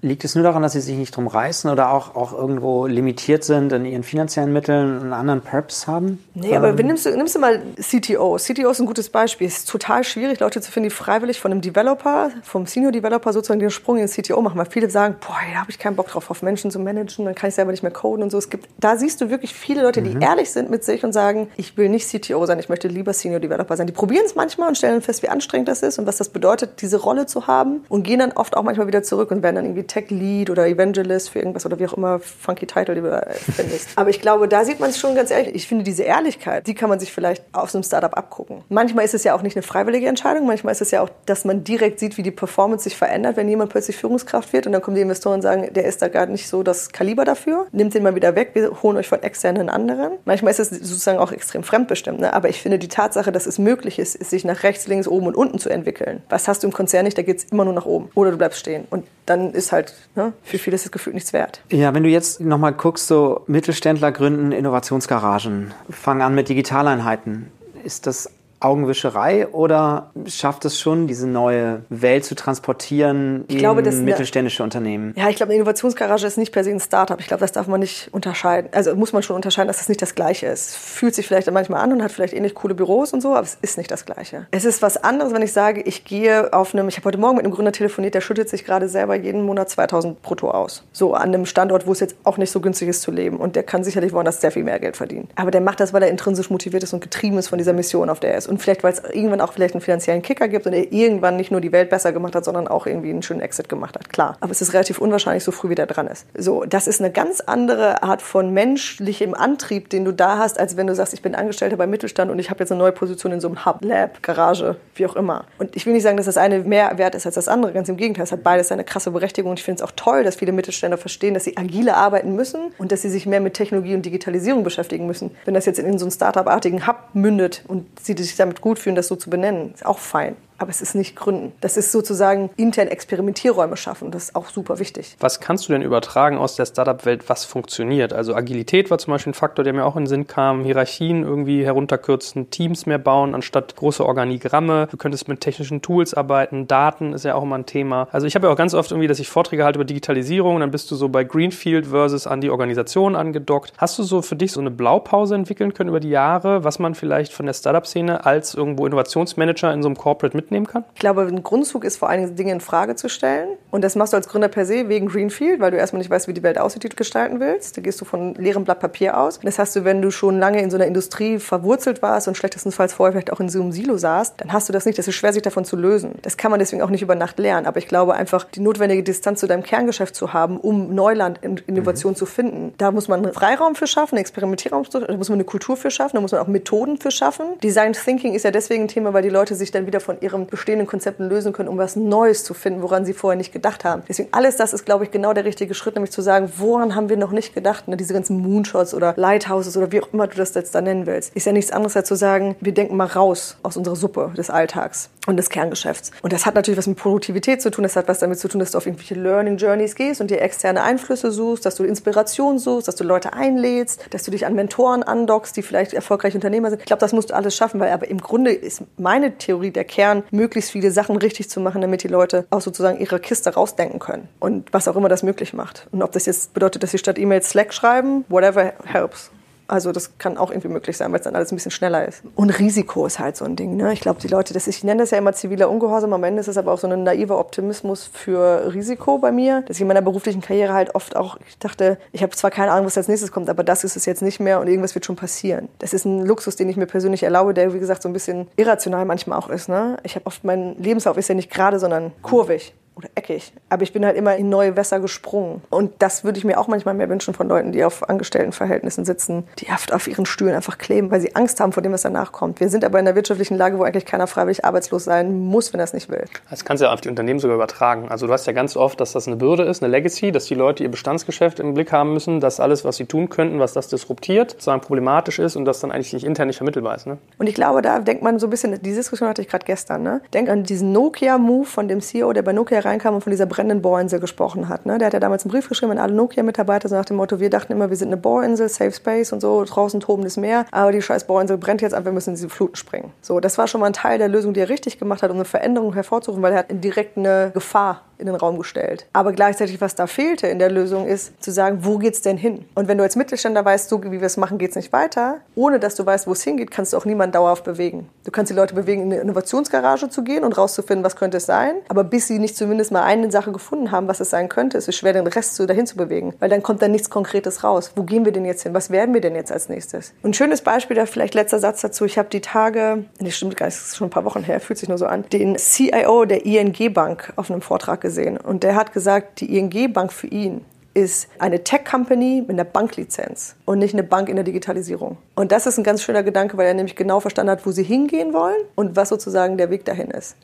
Liegt es nur daran, dass sie sich nicht drum reißen oder auch, auch irgendwo limitiert sind in ihren finanziellen Mitteln und einen anderen Purpose haben? Nee, aber ähm, nimmst, du, nimmst du mal CTO. CTO ist ein gutes Beispiel. Es ist total schwierig, Leute zu finden, die freiwillig von einem Developer, vom Senior Developer sozusagen den Sprung in den CTO machen. Weil viele sagen, boah, da habe ich keinen Bock drauf, auf Menschen zu managen, dann kann ich selber nicht mehr coden und so. Es gibt, da siehst du wirklich viele Leute, die mhm. ehrlich sind mit sich und sagen, ich will nicht CTO sein, ich möchte lieber Senior Developer sein. Die probieren es manchmal und stellen fest, wie anstrengend das ist und was das bedeutet, diese Rolle zu haben und gehen dann oft auch manchmal wieder zurück und werden dann irgendwie Tech Lead oder Evangelist für irgendwas oder wie auch immer funky Title, die du findest. Aber ich glaube, da sieht man es schon ganz ehrlich. Ich finde diese Ehrlichkeit, die kann man sich vielleicht aus einem Startup abgucken. Manchmal ist es ja auch nicht eine freiwillige Entscheidung, manchmal ist es ja auch, dass man direkt sieht, wie die Performance sich verändert, wenn jemand plötzlich Führungskraft wird und dann kommen die Investoren und sagen, der ist da gerade nicht so das Kaliber dafür, nimmt den mal wieder weg, wir holen euch von externen anderen. Manchmal ist es sozusagen auch extrem fremdbestimmt, ne? aber ich finde die Tatsache, dass es möglich ist, ist sich nach rechts, links, oben und unten zu entwickeln. Was hast du im Konzern nicht, da geht es immer nur nach oben oder du bleibst stehen und dann ist halt ne, für viele ist das Gefühl nichts wert. Ja, wenn du jetzt nochmal guckst, so Mittelständler gründen Innovationsgaragen, fangen an mit Digitaleinheiten. Ist das Augenwischerei oder schafft es schon, diese neue Welt zu transportieren ich glaube, in mittelständische Unternehmen? Ja, ich glaube, eine Innovationsgarage ist nicht per se ein Startup. Ich glaube, das darf man nicht unterscheiden. Also muss man schon unterscheiden, dass das nicht das Gleiche ist. Fühlt sich vielleicht manchmal an und hat vielleicht ähnlich coole Büros und so, aber es ist nicht das Gleiche. Es ist was anderes, wenn ich sage, ich gehe auf einem, ich habe heute Morgen mit einem Gründer telefoniert, der schüttet sich gerade selber jeden Monat 2000 brutto aus. So an einem Standort, wo es jetzt auch nicht so günstig ist zu leben. Und der kann sicherlich woanders sehr viel mehr Geld verdienen. Aber der macht das, weil er intrinsisch motiviert ist und getrieben ist von dieser Mission, auf der er ist. Und vielleicht, weil es irgendwann auch vielleicht einen finanziellen Kicker gibt und er irgendwann nicht nur die Welt besser gemacht hat, sondern auch irgendwie einen schönen Exit gemacht hat. Klar. Aber es ist relativ unwahrscheinlich, so früh wie der dran ist. So, das ist eine ganz andere Art von menschlichem Antrieb, den du da hast, als wenn du sagst, ich bin Angestellter beim Mittelstand und ich habe jetzt eine neue Position in so einem Hub, Lab, Garage, wie auch immer. Und ich will nicht sagen, dass das eine mehr wert ist als das andere. Ganz im Gegenteil, es hat beides seine krasse Berechtigung. Und ich finde es auch toll, dass viele Mittelständler verstehen, dass sie agiler arbeiten müssen und dass sie sich mehr mit Technologie und Digitalisierung beschäftigen müssen. Wenn das jetzt in so einen Startup-artigen Hub mündet und sie sich damit gut fühlen, das so zu benennen, ist auch fein. Aber es ist nicht Gründen. Das ist sozusagen intern Experimentierräume schaffen. Das ist auch super wichtig. Was kannst du denn übertragen aus der Startup-Welt, was funktioniert? Also Agilität war zum Beispiel ein Faktor, der mir auch in den Sinn kam. Hierarchien irgendwie herunterkürzen, Teams mehr bauen anstatt große Organigramme. Du könntest mit technischen Tools arbeiten. Daten ist ja auch immer ein Thema. Also ich habe ja auch ganz oft irgendwie, dass ich Vorträge halte über Digitalisierung dann bist du so bei Greenfield versus an die Organisation angedockt. Hast du so für dich so eine Blaupause entwickeln können über die Jahre, was man vielleicht von der Startup-Szene als irgendwo Innovationsmanager in so einem Corporate mitnehmen kann? Ich glaube, ein Grundzug ist vor allen Dingen Dinge in Frage zu stellen. Und das machst du als Gründer per se wegen Greenfield, weil du erstmal nicht weißt, wie die Welt aussieht, die du gestalten willst. Da gehst du von leerem Blatt Papier aus. Und das hast du, wenn du schon lange in so einer Industrie verwurzelt warst und schlechtestenfalls vorher vielleicht auch in so einem Silo saßt, dann hast du das nicht. Das ist schwer, sich davon zu lösen. Das kann man deswegen auch nicht über Nacht lernen. Aber ich glaube einfach, die notwendige Distanz zu deinem Kerngeschäft zu haben, um Neuland in Innovation zu finden, da muss man einen Freiraum für schaffen, einen Experimentierraum, da muss man eine Kultur für schaffen, da muss man auch Methoden für schaffen. Design Thinking ist ja deswegen ein Thema, weil die Leute sich dann wieder von ihren bestehenden Konzepten lösen können, um was Neues zu finden, woran sie vorher nicht gedacht haben. Deswegen alles das ist, glaube ich, genau der richtige Schritt, nämlich zu sagen, woran haben wir noch nicht gedacht? Ne? Diese ganzen Moonshots oder Lighthouses oder wie auch immer du das jetzt da nennen willst. Ist ja nichts anderes als zu sagen, wir denken mal raus aus unserer Suppe des Alltags und des Kerngeschäfts. Und das hat natürlich was mit Produktivität zu tun. Das hat was damit zu tun, dass du auf irgendwelche Learning Journeys gehst und dir externe Einflüsse suchst, dass du Inspiration suchst, dass du Leute einlädst, dass du dich an Mentoren andockst, die vielleicht erfolgreiche Unternehmer sind. Ich glaube, das musst du alles schaffen, weil aber im Grunde ist meine Theorie der Kern, möglichst viele Sachen richtig zu machen, damit die Leute auch sozusagen ihre Kiste rausdenken können. Und was auch immer das möglich macht. Und ob das jetzt bedeutet, dass sie statt E-Mails Slack schreiben, whatever helps. Also das kann auch irgendwie möglich sein, weil es dann alles ein bisschen schneller ist. Und Risiko ist halt so ein Ding. Ne? Ich glaube, die Leute, das ist, ich nenne das ja immer ziviler Ungehorsam, am Ende ist es aber auch so ein naiver Optimismus für Risiko bei mir, dass ich in meiner beruflichen Karriere halt oft auch, ich dachte, ich habe zwar keine Ahnung, was als nächstes kommt, aber das ist es jetzt nicht mehr und irgendwas wird schon passieren. Das ist ein Luxus, den ich mir persönlich erlaube, der, wie gesagt, so ein bisschen irrational manchmal auch ist. Ne? Ich habe oft, mein Lebenslauf ist ja nicht gerade, sondern kurvig oder eckig. Aber ich bin halt immer in neue Wässer gesprungen. Und das würde ich mir auch manchmal mehr wünschen von Leuten, die auf Angestelltenverhältnissen sitzen, die oft auf ihren Stühlen einfach kleben, weil sie Angst haben vor dem, was danach kommt. Wir sind aber in einer wirtschaftlichen Lage, wo eigentlich keiner freiwillig arbeitslos sein muss, wenn er es nicht will. Das kannst du ja auf die Unternehmen sogar übertragen. Also du hast ja ganz oft, dass das eine Bürde ist, eine Legacy, dass die Leute ihr Bestandsgeschäft im Blick haben müssen, dass alles, was sie tun könnten, was das disruptiert, sozusagen problematisch ist und das dann eigentlich nicht intern nicht vermittelbar ist. Ne? Und ich glaube, da denkt man so ein bisschen, die Diskussion hatte ich gerade gestern, ne? Denk an diesen Nokia-Move von dem CEO, der bei Nokia reinkam und von dieser brennenden Bohrinsel gesprochen hat. Ne? Der hat ja damals einen Brief geschrieben an alle Nokia-Mitarbeiter, so nach dem Motto, wir dachten immer, wir sind eine Bohrinsel, Safe Space und so, draußen tobendes Meer, aber die scheiß Bohrinsel brennt jetzt ab, wir müssen in diese Fluten springen. So, das war schon mal ein Teil der Lösung, die er richtig gemacht hat, um eine Veränderung hervorzurufen, weil er hat direkt eine Gefahr in den Raum gestellt. Aber gleichzeitig, was da fehlte in der Lösung, ist zu sagen, wo geht's denn hin? Und wenn du als Mittelständler weißt, so wie wir es machen, geht's nicht weiter, ohne dass du weißt, wo es hingeht, kannst du auch niemanden dauerhaft bewegen. Du kannst die Leute bewegen, in eine Innovationsgarage zu gehen und rauszufinden, was könnte es sein. Aber bis sie nicht zumindest mal eine Sache gefunden haben, was es sein könnte, ist es schwer, den Rest so dahin zu bewegen. Weil dann kommt da nichts Konkretes raus. Wo gehen wir denn jetzt hin? Was werden wir denn jetzt als nächstes? Und ein schönes Beispiel, da vielleicht letzter Satz dazu. Ich habe die Tage, nee, stimmt gar nicht, das ist schon ein paar Wochen her, fühlt sich nur so an, den CIO der ING Bank auf einem Vortrag gesehen. Und der hat gesagt, die ING Bank für ihn ist eine Tech-Company mit einer Banklizenz und nicht eine Bank in der Digitalisierung. Und das ist ein ganz schöner Gedanke, weil er nämlich genau verstanden hat, wo sie hingehen wollen und was sozusagen der Weg dahin ist.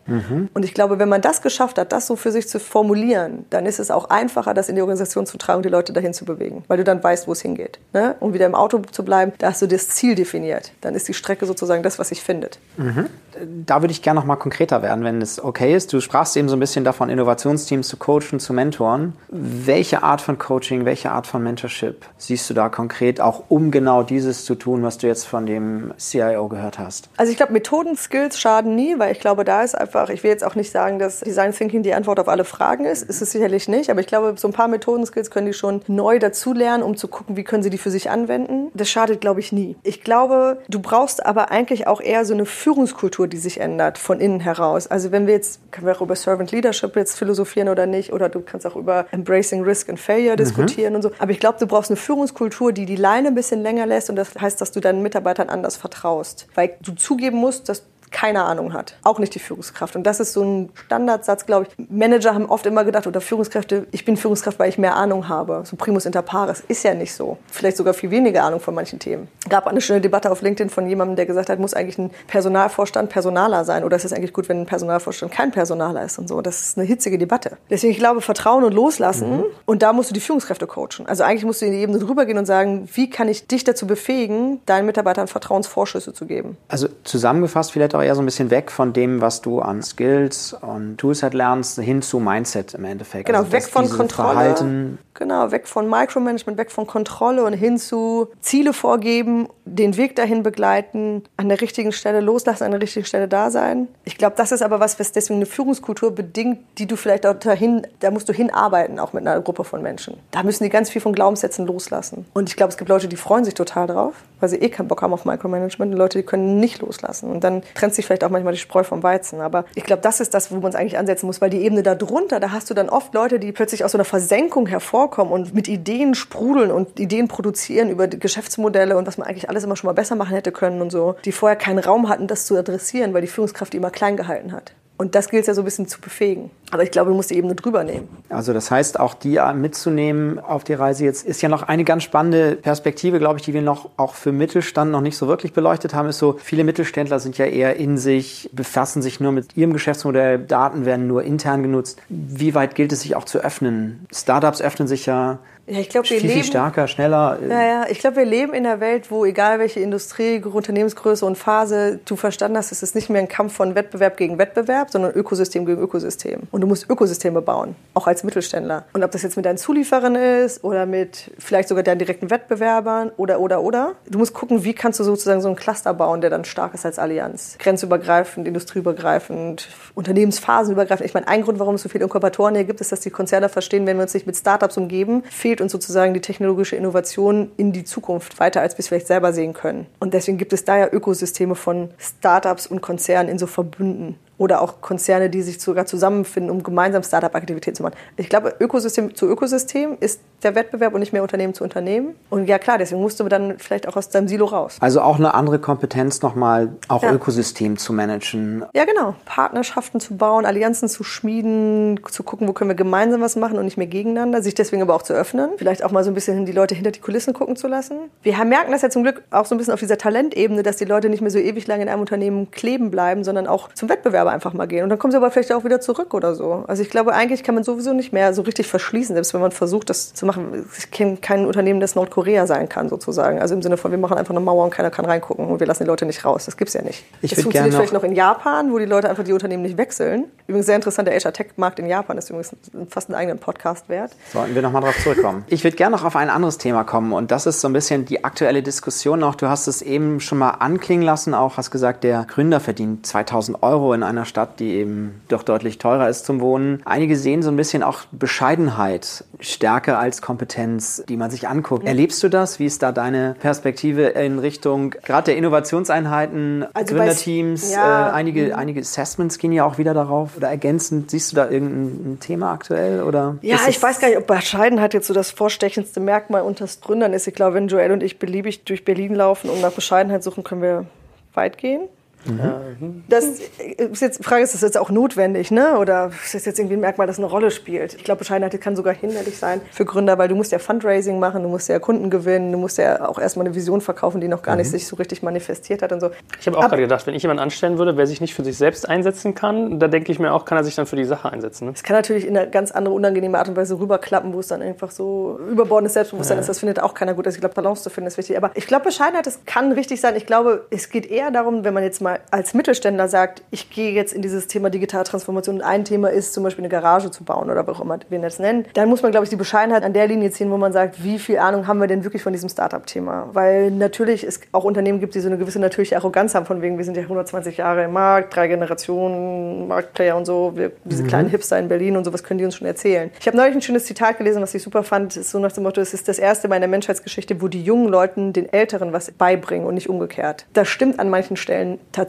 Und ich glaube, wenn man das geschafft hat, das so für sich zu formulieren, dann ist es auch einfacher, das in die Organisation zu tragen und die Leute dahin zu bewegen, weil du dann weißt, wo es hingeht. Ne? Um wieder im Auto zu bleiben, da hast du das Ziel definiert. Dann ist die Strecke sozusagen das, was sich findet. Da würde ich gerne noch mal konkreter werden, wenn es okay ist. Du sprachst eben so ein bisschen davon, Innovationsteams zu coachen, zu mentoren. Welche Art von Coaching, welche Art von Mentorship siehst du da konkret, auch um genau dieses zu tun, was du jetzt von dem CIO gehört hast? Also ich glaube, Methodenskills schaden nie, weil ich glaube, da ist einfach, ich will jetzt auch nicht sagen, dass Design Thinking die Antwort auf alle Fragen ist. Ist es sicherlich nicht, aber ich glaube, so ein paar Methodenskills können die schon neu dazulernen, um zu gucken, wie können sie die für sich anwenden. Das schadet, glaube ich, nie. Ich glaube, du brauchst aber eigentlich auch eher so eine Führungskultur, die sich ändert von innen heraus. Also wenn wir jetzt, können wir auch über Servant Leadership jetzt philosophieren oder nicht, oder du kannst auch über Embracing Risk and Failure diskutieren und so. Aber ich glaube, du brauchst eine Führungskultur, die die Leine ein bisschen länger lässt und das heißt, dass du deinen Mitarbeitern anders vertraust. Weil du zugeben musst, dass keine Ahnung hat. Auch nicht die Führungskraft. Und das ist so ein Standardsatz, glaube ich. Manager haben oft immer gedacht, oder Führungskräfte, ich bin Führungskraft, weil ich mehr Ahnung habe. So primus inter pares. Ist ja nicht so. Vielleicht sogar viel weniger Ahnung von manchen Themen. Gab eine schöne Debatte auf LinkedIn von jemandem, der gesagt hat, muss eigentlich ein Personalvorstand Personaler sein? Oder ist es eigentlich gut, wenn ein Personalvorstand kein Personaler ist und so? Das ist eine hitzige Debatte. Deswegen, ich glaube, Vertrauen und Loslassen. Mhm. Und da musst du die Führungskräfte coachen. Also eigentlich musst du in die Ebene drüber gehen und sagen, wie kann ich dich dazu befähigen, deinen Mitarbeitern Vertrauensvorschüsse zu geben? Also zusammengefasst vielleicht auch eher so ein bisschen weg von dem, was du an Skills und Toolset lernst, hin zu Mindset im Endeffekt. Genau, also, weg von Kontrolle. Verhalten genau, weg von Micromanagement, weg von Kontrolle und hin zu Ziele vorgeben, den Weg dahin begleiten, an der richtigen Stelle loslassen, an der richtigen Stelle da sein. Ich glaube, das ist aber was, was deswegen eine Führungskultur bedingt, die du vielleicht auch dahin, da musst du hinarbeiten, auch mit einer Gruppe von Menschen. Da müssen die ganz viel von Glaubenssätzen loslassen. Und ich glaube, es gibt Leute, die freuen sich total drauf, weil sie eh keinen Bock haben auf Micromanagement und Leute, die können nicht loslassen. Und dann trennt sich vielleicht auch manchmal die Spreu vom Weizen. Aber ich glaube, das ist das, wo man es eigentlich ansetzen muss, weil die Ebene darunter, da hast du dann oft Leute, die plötzlich aus so einer Versenkung hervorkommen und mit Ideen sprudeln und Ideen produzieren über Geschäftsmodelle und was man eigentlich alles immer schon mal besser machen hätte können und so, die vorher keinen Raum hatten, das zu adressieren, weil die Führungskraft die immer klein gehalten hat. Und das gilt es ja so ein bisschen zu befähigen. Aber ich glaube, du musst die Ebene drüber nehmen. Also das heißt, auch die mitzunehmen auf die Reise jetzt ist ja noch eine ganz spannende Perspektive, glaube ich, die wir noch auch für Mittelstand noch nicht so wirklich beleuchtet haben, ist so, viele Mittelständler sind ja eher in sich, befassen sich nur mit ihrem Geschäftsmodell, Daten werden nur intern genutzt. Wie weit gilt es sich auch zu öffnen? Startups öffnen sich ja ja, ich glaube, wir viel, leben viel stärker, schneller. Ja, ja, ich glaube, wir leben in einer Welt, wo egal welche Industrie, Unternehmensgröße und Phase du verstanden hast, es ist nicht mehr ein Kampf von Wettbewerb gegen Wettbewerb, sondern Ökosystem gegen Ökosystem. Und du musst Ökosysteme bauen, auch als Mittelständler. Und ob das jetzt mit deinen Zulieferern ist oder mit vielleicht sogar deinen direkten Wettbewerbern oder oder oder, du musst gucken, wie kannst du sozusagen so einen Cluster bauen, der dann stark ist als Allianz, grenzübergreifend, industrieübergreifend, unternehmensphasenübergreifend. Ich meine, ein Grund, warum es so viele Inkubatoren hier gibt, ist, dass die Konzerne verstehen, wenn wir uns nicht mit Startups umgeben, fehlt fehlt uns sozusagen die technologische Innovation in die Zukunft weiter, als wir es vielleicht selber sehen können. Und deswegen gibt es da ja Ökosysteme von Startups und Konzernen in so Verbünden oder auch Konzerne, die sich sogar zusammenfinden, um gemeinsam Startup-Aktivitäten zu machen. Ich glaube, Ökosystem zu Ökosystem ist der Wettbewerb und nicht mehr Unternehmen zu Unternehmen. Und ja klar, deswegen musst du dann vielleicht auch aus deinem Silo raus. Also auch eine andere Kompetenz nochmal, auch ja. Ökosystem zu managen. Ja genau, Partnerschaften zu bauen, Allianzen zu schmieden, zu gucken, wo können wir gemeinsam was machen und nicht mehr gegeneinander, sich deswegen aber auch zu öffnen, vielleicht auch mal so ein bisschen die Leute hinter die Kulissen gucken zu lassen. Wir merken das ja zum Glück auch so ein bisschen auf dieser Talentebene, dass die Leute nicht mehr so ewig lange in einem Unternehmen kleben bleiben, sondern auch zum Wettbewerber einfach mal gehen. Und dann kommen sie aber vielleicht auch wieder zurück oder so. Also ich glaube, eigentlich kann man sowieso nicht mehr so richtig verschließen, selbst wenn man versucht, das zu machen. Ich kenne kein Unternehmen, das Nordkorea sein kann, sozusagen. Also im Sinne von, wir machen einfach eine Mauer und keiner kann reingucken und wir lassen die Leute nicht raus. Das gibt es ja nicht. Ich das funktioniert vielleicht noch in Japan, wo die Leute einfach die Unternehmen nicht wechseln. Übrigens sehr interessant, der HR-Tech-Markt in Japan ist übrigens fast einen eigenen Podcast wert. Sollten wir nochmal darauf zurückkommen. Ich würde gerne noch auf ein anderes Thema kommen und das ist so ein bisschen die aktuelle Diskussion noch. Du hast es eben schon mal anklingen lassen, auch hast gesagt, der Gründer verdient 2000 Euro in einer Stadt, die eben doch deutlich teurer ist zum Wohnen. Einige sehen so ein bisschen auch Bescheidenheit stärker als Kompetenz, die man sich anguckt. Erlebst du das? Wie ist da deine Perspektive in Richtung gerade der Innovationseinheiten, also Gründerteams? Ja, äh, einige, mhm. einige Assessments gehen ja auch wieder darauf oder ergänzend. Siehst du da irgendein Thema aktuell? Oder ja, ich weiß gar nicht, ob Bescheidenheit jetzt so das vorstechendste Merkmal unter Gründern ist. Ich glaube, wenn Joel und ich beliebig durch Berlin laufen und nach Bescheidenheit suchen, können wir weit gehen. Mhm. Das ist jetzt, die Frage ist, ist das jetzt auch notwendig, ne? Oder ist das jetzt irgendwie ein Merkmal, das eine Rolle spielt? Ich glaube, Bescheidenheit kann sogar hinderlich sein für Gründer, weil du musst ja Fundraising machen, du musst ja Kunden gewinnen, du musst ja auch erstmal eine Vision verkaufen, die noch gar mhm. nicht sich so richtig manifestiert hat und so. Ich habe auch gerade gedacht, wenn ich jemanden anstellen würde, wer sich nicht für sich selbst einsetzen kann, da denke ich mir auch, kann er sich dann für die Sache einsetzen. Es ne? kann natürlich in eine ganz andere, unangenehme Art und Weise rüberklappen, wo es dann einfach so überbordendes Selbstbewusstsein ja. ist. Das findet auch keiner gut. Also ich glaube, Balance zu finden ist wichtig. Aber ich glaube, Bescheidenheit, das kann richtig sein. Ich glaube, es geht eher darum, wenn man jetzt mal als Mittelständler sagt, ich gehe jetzt in dieses Thema digitale Transformation und ein Thema ist zum Beispiel eine Garage zu bauen oder wie auch immer wir das nennen, dann muss man, glaube ich, die Bescheidenheit an der Linie ziehen, wo man sagt, wie viel Ahnung haben wir denn wirklich von diesem Startup-Thema? Weil natürlich es auch Unternehmen gibt, die so eine gewisse natürliche Arroganz haben, von wegen, wir sind ja 120 Jahre im Markt, drei Generationen, Marktplayer und so, wir, diese Mhm. kleinen Hipster in Berlin und so, was können die uns schon erzählen? Ich habe neulich ein schönes Zitat gelesen, was ich super fand, ist so nach dem Motto, es ist das erste Mal in der Menschheitsgeschichte, wo die jungen Leuten den Älteren was beibringen und nicht umgekehrt. Das stimmt an manchen Stellen tatsächlich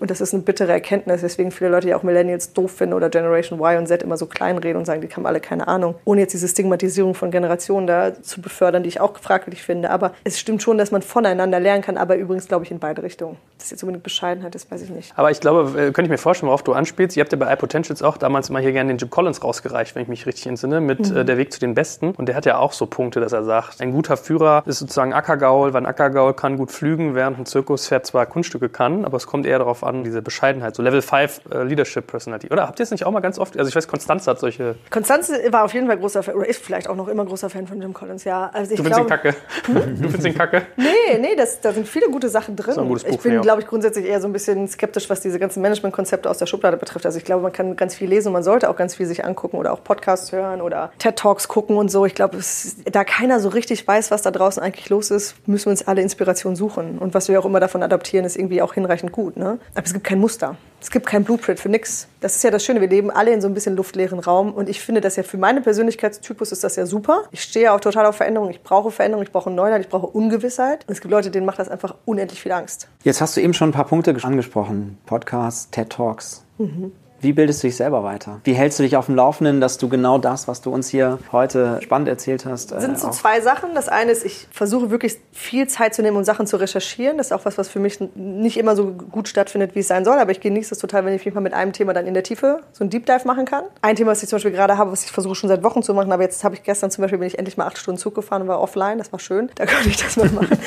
und das ist eine bittere Erkenntnis, weswegen viele Leute ja auch Millennials doof finden oder Generation Y und Z immer so kleinreden und sagen, die haben alle keine Ahnung, ohne jetzt diese Stigmatisierung von Generationen da zu befördern, die ich auch fragwürdig finde. Aber es stimmt schon, dass man voneinander lernen kann, aber übrigens glaube ich in beide Richtungen. Das jetzt unbedingt Bescheidenheit ist, weiß ich nicht. Aber ich glaube, äh, könnte ich mir vorstellen, worauf du anspielst. Ihr habt ja bei iPotentials auch damals immer hier gerne den Jim Collins rausgereicht, wenn ich mich richtig entsinne, mit äh, Der Weg zu den Besten. Und der hat ja auch so Punkte, dass er sagt, ein guter Führer ist sozusagen Ackergaul, weil ein Ackergaul kann gut flügen, während ein Zirkuspferd zwar Kunststücke kann, aber es kommt eher darauf an, diese Bescheidenheit, so Level 5 äh, Leadership Personality. Oder habt ihr es nicht auch mal ganz oft? Also ich weiß, Konstanz hat solche. Konstanze war auf jeden Fall großer Fan, oder ist vielleicht auch noch immer großer Fan von Jim Collins, ja. Also ich Du findest ihn kacke. Du findest ihn kacke. Nee, nee, das, da sind viele gute Sachen drin. Buch, ich bin, ja. glaube ich, grundsätzlich eher so ein bisschen skeptisch, was diese ganzen Managementkonzepte aus der Schublade betrifft. Also ich glaube, man kann ganz viel lesen und man sollte auch ganz viel sich angucken oder auch Podcasts hören oder TED-Talks gucken und so. Ich glaube, da keiner so richtig weiß, was da draußen eigentlich los ist, müssen wir uns alle Inspiration suchen. Und was wir auch immer davon adaptieren, ist irgendwie auch hinreichend gut. Ne? Aber es gibt kein Muster. Es gibt kein Blueprint für nix. Das ist ja das Schöne. Wir leben alle in so ein bisschen luftleeren Raum. Und ich finde das ja für meine Persönlichkeitstypus ist das ja super. Ich stehe ja auch total auf Veränderung. Ich brauche Veränderung. Ich brauche Neuland. Ich brauche Ungewissheit. Und es gibt Leute, denen macht das einfach unendlich viel Angst. Jetzt hast du eben schon ein paar Punkte angesprochen. Podcasts, TED Talks. Wie bildest du dich selber weiter? Wie hältst du dich auf dem Laufenden, dass du genau das, was du uns hier heute spannend erzählt hast, äh, sind so zwei Sachen. Das eine ist, ich versuche wirklich viel Zeit zu nehmen, um Sachen zu recherchieren. Das ist auch was, was für mich nicht immer so gut stattfindet, wie es sein soll. Aber ich genieße es total, wenn ich mich mal mit einem Thema dann in der Tiefe so ein Deep Dive machen kann. Ein Thema, was ich zum Beispiel gerade habe, was ich versuche schon seit Wochen zu machen, aber jetzt habe ich gestern zum Beispiel bin ich endlich mal acht Stunden Zug gefahren und war offline. Das war schön. Da konnte ich das mal machen.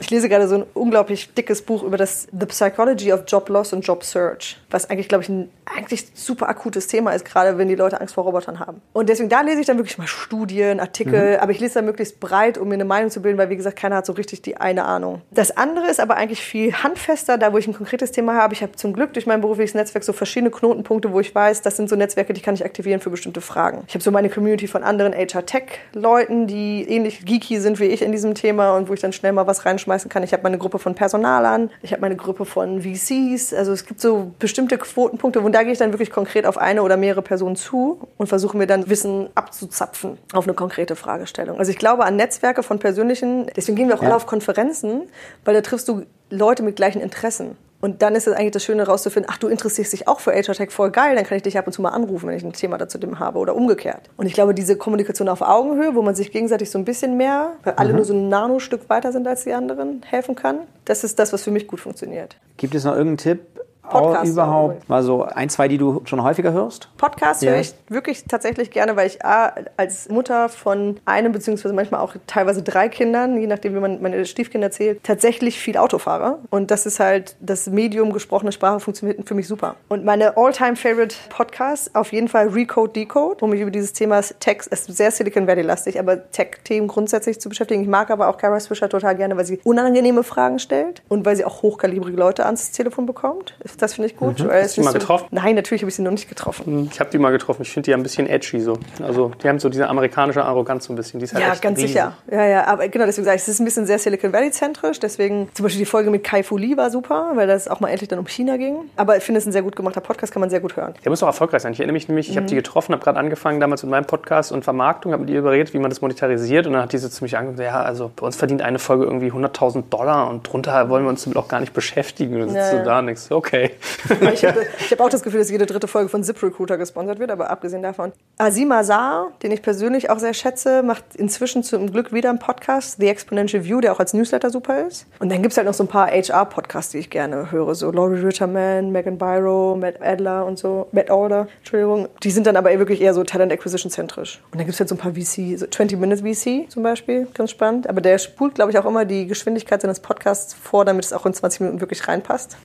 ich lese gerade so ein unglaublich dickes Buch über das The Psychology of Job Loss und Job Search, was eigentlich, glaube ich, ein eigentlich super akutes Thema ist, gerade wenn die Leute Angst vor Robotern haben. Und deswegen, da lese ich dann wirklich mal Studien, Artikel, aber ich lese dann möglichst breit, um mir eine Meinung zu bilden, weil, wie gesagt, keiner hat so richtig die eine Ahnung. Das andere ist aber eigentlich viel handfester, da wo ich ein konkretes Thema habe. Ich habe zum Glück durch mein berufliches Netzwerk so verschiedene Knotenpunkte, wo ich weiß, das sind so Netzwerke, die kann ich aktivieren für bestimmte Fragen. Ich habe so meine Community von anderen HR-Tech-Leuten, die ähnlich geeky sind wie ich in diesem Thema und wo ich dann schnell mal was reinschmeißen kann. Ich habe meine Gruppe von Personalern, ich habe meine Gruppe von VCs. Also es gibt so bestimmte Quotenpunkte, und da gehe ich dann wirklich konkret auf eine oder mehrere Personen zu und versuche mir dann Wissen abzuzapfen auf eine konkrete Fragestellung. Also ich glaube an Netzwerke von persönlichen, deswegen gehen wir auch alle auf Konferenzen, weil da triffst du Leute mit gleichen Interessen. Und dann ist es eigentlich das Schöne herauszufinden, ach, du interessierst dich auch für HR Tech, voll geil, dann kann ich dich ab und zu mal anrufen, wenn ich ein Thema dazu dem habe oder umgekehrt. Und ich glaube, diese Kommunikation auf Augenhöhe, wo man sich gegenseitig so ein bisschen mehr, weil alle nur so ein Nanostück weiter sind als die anderen, helfen kann, das ist das, was für mich gut funktioniert. Gibt es noch irgendeinen Tipp? Podcast auch überhaupt mal so ein, zwei, die du schon häufiger hörst? Podcasts Ja. höre ich wirklich tatsächlich gerne, weil ich A, als Mutter von einem beziehungsweise manchmal auch teilweise drei Kindern, je nachdem wie man meine Stiefkinder zählt, tatsächlich viel Auto fahre. Und das ist halt, das Medium gesprochene Sprache funktioniert für mich super. Und meine all-time favorite Podcasts, auf jeden Fall Recode Decode, um mich über dieses Thema Tech, es ist sehr Silicon Valley-lastig, aber Tech-Themen grundsätzlich zu beschäftigen. Ich mag aber auch Kara Swisher total gerne, weil sie unangenehme Fragen stellt und weil sie auch hochkalibrige Leute ans Telefon bekommt. Das finde ich gut. Mhm. du mal nicht getroffen? Nein, natürlich habe ich sie noch nicht getroffen. Ich habe die mal getroffen. Ich finde die ja ein bisschen edgy so. Also die haben so diese amerikanische Arroganz so ein bisschen. Die ist halt Ja, ganz riesig. sicher. Ja, ja, aber genau deswegen sage ich, es ist ein bisschen sehr Silicon Valley zentrisch. Deswegen zum Beispiel die Folge mit Kai Fu Lee war super, weil das auch mal endlich dann um China ging. Aber ich finde es ein sehr gut gemachter Podcast, kann man sehr gut hören. Der muss auch erfolgreich sein. Ich erinnere mich nämlich, ich habe Mhm. die getroffen, habe gerade angefangen damals mit meinem Podcast und Vermarktung, habe mit ihr überredet, wie man das monetarisiert. Und dann hat diese zu mich angefangen, ja, also bei uns verdient eine Folge irgendwie 100.000 Dollar und drunter wollen wir uns damit auch gar nicht beschäftigen. Und sitzt Ja, du ja. da und denkst, okay. Ich habe hab auch das Gefühl, dass jede dritte Folge von ZipRecruiter gesponsert wird, aber abgesehen davon. Azim Azar, den ich persönlich auch sehr schätze, macht inzwischen zum Glück wieder einen Podcast, The Exponential View, der auch als Newsletter super ist. Und dann gibt es halt noch so ein paar HR-Podcasts, die ich gerne höre, so Laurie Ritterman, Megan Byro, Matt Adler und so, Matt Order, Entschuldigung. Die sind dann aber wirklich eher so Talent Acquisition zentrisch. Und dann gibt es halt so ein paar VC, so 20 Minutes VC zum Beispiel, ganz spannend. Aber der spult, glaube ich, auch immer die Geschwindigkeit seines Podcasts vor, damit es auch in 20 Minuten wirklich reinpasst.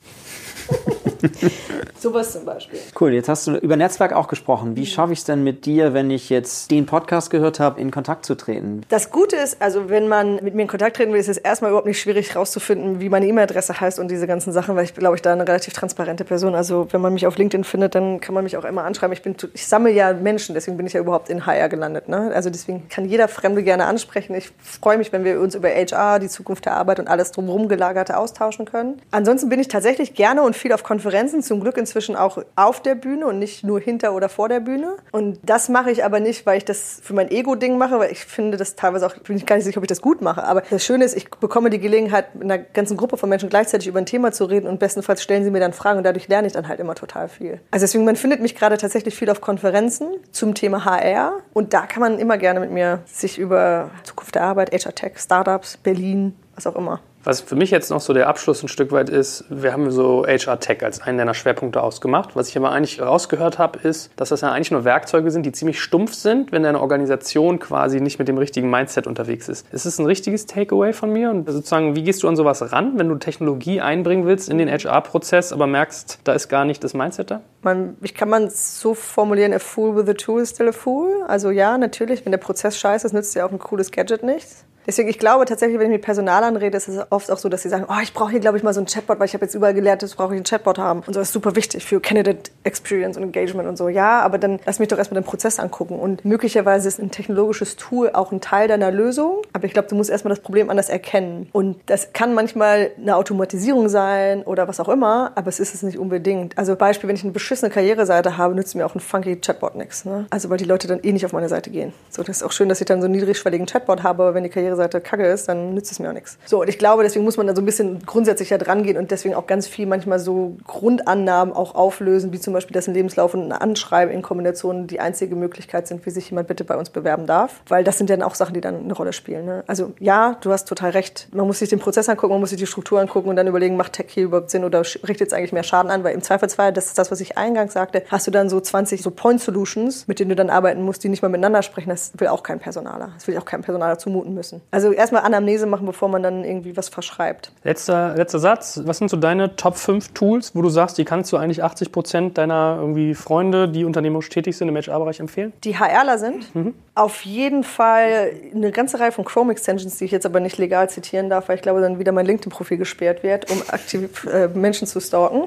Sowas zum Beispiel. Cool, jetzt hast du über Netzwerk auch gesprochen. Wie schaffe ich es denn mit dir, wenn ich jetzt den Podcast gehört habe, in Kontakt zu treten? Das Gute ist, also wenn man mit mir in Kontakt treten will, ist es erstmal überhaupt nicht schwierig rauszufinden, wie meine E-Mail-Adresse heißt und diese ganzen Sachen, weil ich glaube ich da eine relativ transparente Person. Also wenn man mich auf LinkedIn findet, dann kann man mich auch immer anschreiben. Ich bin, ich sammle ja Menschen, deswegen bin ich ja überhaupt in HR gelandet. Ne? Also deswegen kann jeder Fremde gerne ansprechen. Ich freue mich, wenn wir uns über HR, die Zukunft der Arbeit und alles drumherum gelagerte austauschen können. Ansonsten bin ich tatsächlich gerne und viel auf Konferenzen, zum Glück inzwischen auch auf der Bühne und nicht nur hinter oder vor der Bühne. Und das mache ich aber nicht, weil ich das für mein Ego-Ding mache, weil ich finde das teilweise auch, bin ich gar nicht sicher, ob ich das gut mache. Aber das Schöne ist, ich bekomme die Gelegenheit, mit einer ganzen Gruppe von Menschen gleichzeitig über ein Thema zu reden und bestenfalls stellen sie mir dann Fragen und dadurch lerne ich dann halt immer total viel. Also deswegen, man findet mich gerade tatsächlich viel auf Konferenzen zum Thema HR und da kann man immer gerne mit mir sich über Zukunft der Arbeit, HR Tech, Startups, Berlin, was auch immer was für mich jetzt noch so der Abschluss ein Stück weit ist, wir haben so HR Tech als einen deiner Schwerpunkte ausgemacht. Was ich aber eigentlich rausgehört habe, ist, dass das ja eigentlich nur Werkzeuge sind, die ziemlich stumpf sind, wenn deine Organisation quasi nicht mit dem richtigen Mindset unterwegs ist. Ist es ein richtiges Takeaway von mir? Und sozusagen, wie gehst du an sowas ran, wenn du Technologie einbringen willst in den HR-Prozess, aber merkst, da ist gar nicht das Mindset da? Man, ich kann man so formulieren, a fool with a tool is still a fool. Also ja, natürlich, wenn der Prozess scheiße ist, nützt ja auch ein cooles Gadget nichts. Deswegen, ich glaube tatsächlich, wenn ich mit Personalern rede, ist es oft auch so, dass sie sagen, oh, ich brauche hier, glaube ich, mal so ein Chatbot, weil ich habe jetzt überall gelernt, das brauche ich einen Chatbot haben. Und so ist super wichtig für Candidate Experience und Engagement und so. Ja, aber dann lass mich doch erstmal den Prozess angucken. Und möglicherweise ist ein technologisches Tool auch ein Teil deiner Lösung. Aber ich glaube, du musst erstmal das Problem anders erkennen. Und das kann manchmal eine Automatisierung sein oder was auch immer, aber es ist es nicht unbedingt. Also Beispiel, wenn ich eine beschissene Karriereseite habe, nützt mir auch ein funky Chatbot nichts. Ne? Also weil die Leute dann eh nicht auf meine Seite gehen. So, das ist auch schön, dass ich dann so einen niedrigschwelligen Chatbot habe, aber wenn die Karriere Seite kacke ist, dann nützt es mir auch nichts. So, und ich glaube, deswegen muss man da so ein bisschen grundsätzlicher dran gehen und deswegen auch ganz viel manchmal so Grundannahmen auch auflösen, wie zum Beispiel, dass ein Lebenslauf und ein Anschreiben in Kombination die einzige Möglichkeit sind, wie sich jemand bitte bei uns bewerben darf. Weil das sind dann auch Sachen, die dann eine Rolle spielen. Ne? Also ja, du hast total recht. Man muss sich den Prozess angucken, man muss sich die Struktur angucken und dann überlegen, macht Tech hier überhaupt Sinn oder richtet es eigentlich mehr Schaden an? Weil im Zweifelsfall, das ist das, was ich eingangs sagte, hast du dann so 20 so Point Solutions, mit denen du dann arbeiten musst, die nicht mal miteinander sprechen. Das will auch kein Personaler. Das will auch kein Personaler zumuten müssen. Also erstmal Anamnese machen, bevor man dann irgendwie was verschreibt. Letzter, letzter Satz. Was sind so deine Top 5 Tools, wo du sagst, die kannst du eigentlich 80 Prozent deiner irgendwie Freunde, die unternehmerisch tätig sind im HR-Bereich empfehlen? Die HRler sind? Mhm. Auf jeden Fall eine ganze Reihe von Chrome-Extensions, die ich jetzt aber nicht legal zitieren darf, weil ich glaube, dann wieder mein LinkedIn-Profil gesperrt wird, um aktiv äh, Menschen zu stalken.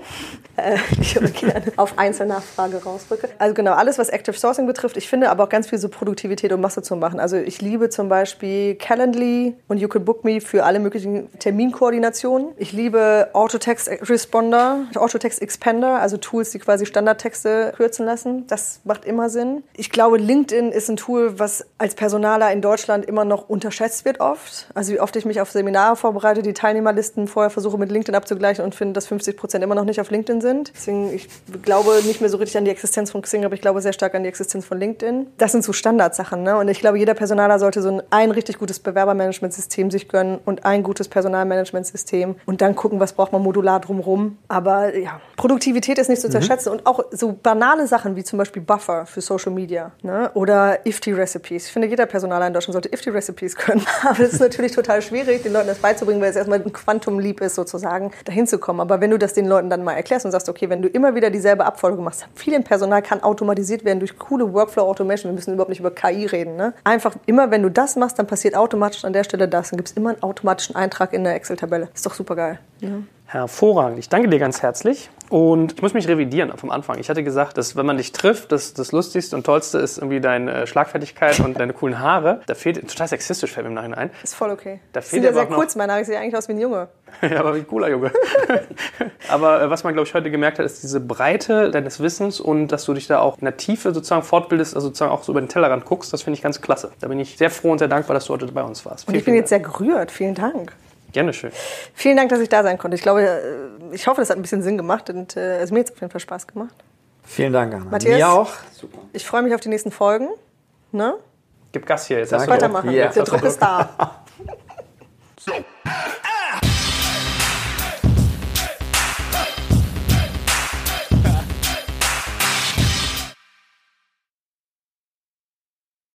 Äh, ich aber gerne auf Einzelnachfrage rausrücke. Also genau, alles, was Active Sourcing betrifft. Ich finde aber auch ganz viel so Produktivität und Masse zu machen. Also ich liebe zum Beispiel Calendly und You Can Book Me für alle möglichen Terminkoordinationen. Ich liebe Autotext Responder, Autotext Expander, also Tools, die quasi Standardtexte kürzen lassen. Das macht immer Sinn. Ich glaube, LinkedIn ist ein Tool, was als Personaler in Deutschland immer noch unterschätzt wird oft. Also wie oft ich mich auf Seminare vorbereite, die Teilnehmerlisten vorher versuche mit LinkedIn abzugleichen und finde, dass 50 Prozent immer noch nicht auf LinkedIn sind. Deswegen, ich glaube nicht mehr so richtig an die Existenz von Xing, aber ich glaube sehr stark an die Existenz von LinkedIn. Das sind so Standardsachen. Ne? Und ich glaube, jeder Personaler sollte so ein, ein richtig gutes Bewerbermanagementsystem sich gönnen und ein gutes Personalmanagementsystem und dann gucken, was braucht man modular drumherum. Aber ja, Produktivität ist nicht zu unterschätzen mhm. und auch so banale Sachen wie zum Beispiel Buffer für Social Media ne? oder Ifty-Recipes. Ich finde, jeder Personaler in Deutschland sollte Ifty-Recipes können. Aber es ist natürlich total schwierig, den Leuten das beizubringen, weil es erstmal ein Quantum-Leap ist, sozusagen, dahin zu kommen. Aber wenn du das den Leuten dann mal erklärst und sagst, okay, wenn du immer wieder dieselbe Abfolge machst, viel im Personal kann automatisiert werden durch coole Workflow-Automation. Wir müssen überhaupt nicht über KI reden. Ne? Einfach immer, wenn du das machst, dann passiert automatisch an der Stelle das. Dann gibt es immer einen automatischen Eintrag in der Excel-Tabelle. Ist doch super geil. Ja. Hervorragend. Ich danke dir ganz herzlich. Und ich muss mich revidieren vom Anfang. Ich hatte gesagt, dass wenn man dich trifft, das, das Lustigste und Tollste ist irgendwie deine Schlagfertigkeit und deine coolen Haare. Da fehlt, total sexistisch fällt mir im Nachhinein ein. Ist voll okay. Da fehlt sind ja sehr kurz, meine Haare. Sehe eigentlich aus wie ein Junge. ja, aber wie ein cooler Junge. aber äh, was man, glaube ich, heute gemerkt hat, ist diese Breite deines Wissens und dass du dich da auch in der Tiefe sozusagen fortbildest, also sozusagen auch so über den Tellerrand guckst. Das finde ich ganz klasse. Da bin ich sehr froh und sehr dankbar, dass du heute bei uns warst. Und ich bin jetzt sehr gerührt. Vielen Dank. Gerne schön. Vielen Dank, dass ich da sein konnte. Ich glaube, äh, ich hoffe, das hat ein bisschen Sinn gemacht und äh, es mir jetzt auf jeden Fall Spaß gemacht. Vielen Dank, Anna. Matthias, mir auch. Super. Ich freue mich auf die nächsten Folgen. Ne? Gib Gas hier, jetzt Danke. hast du weitermachen. Yeah. Der Druck ist da. so.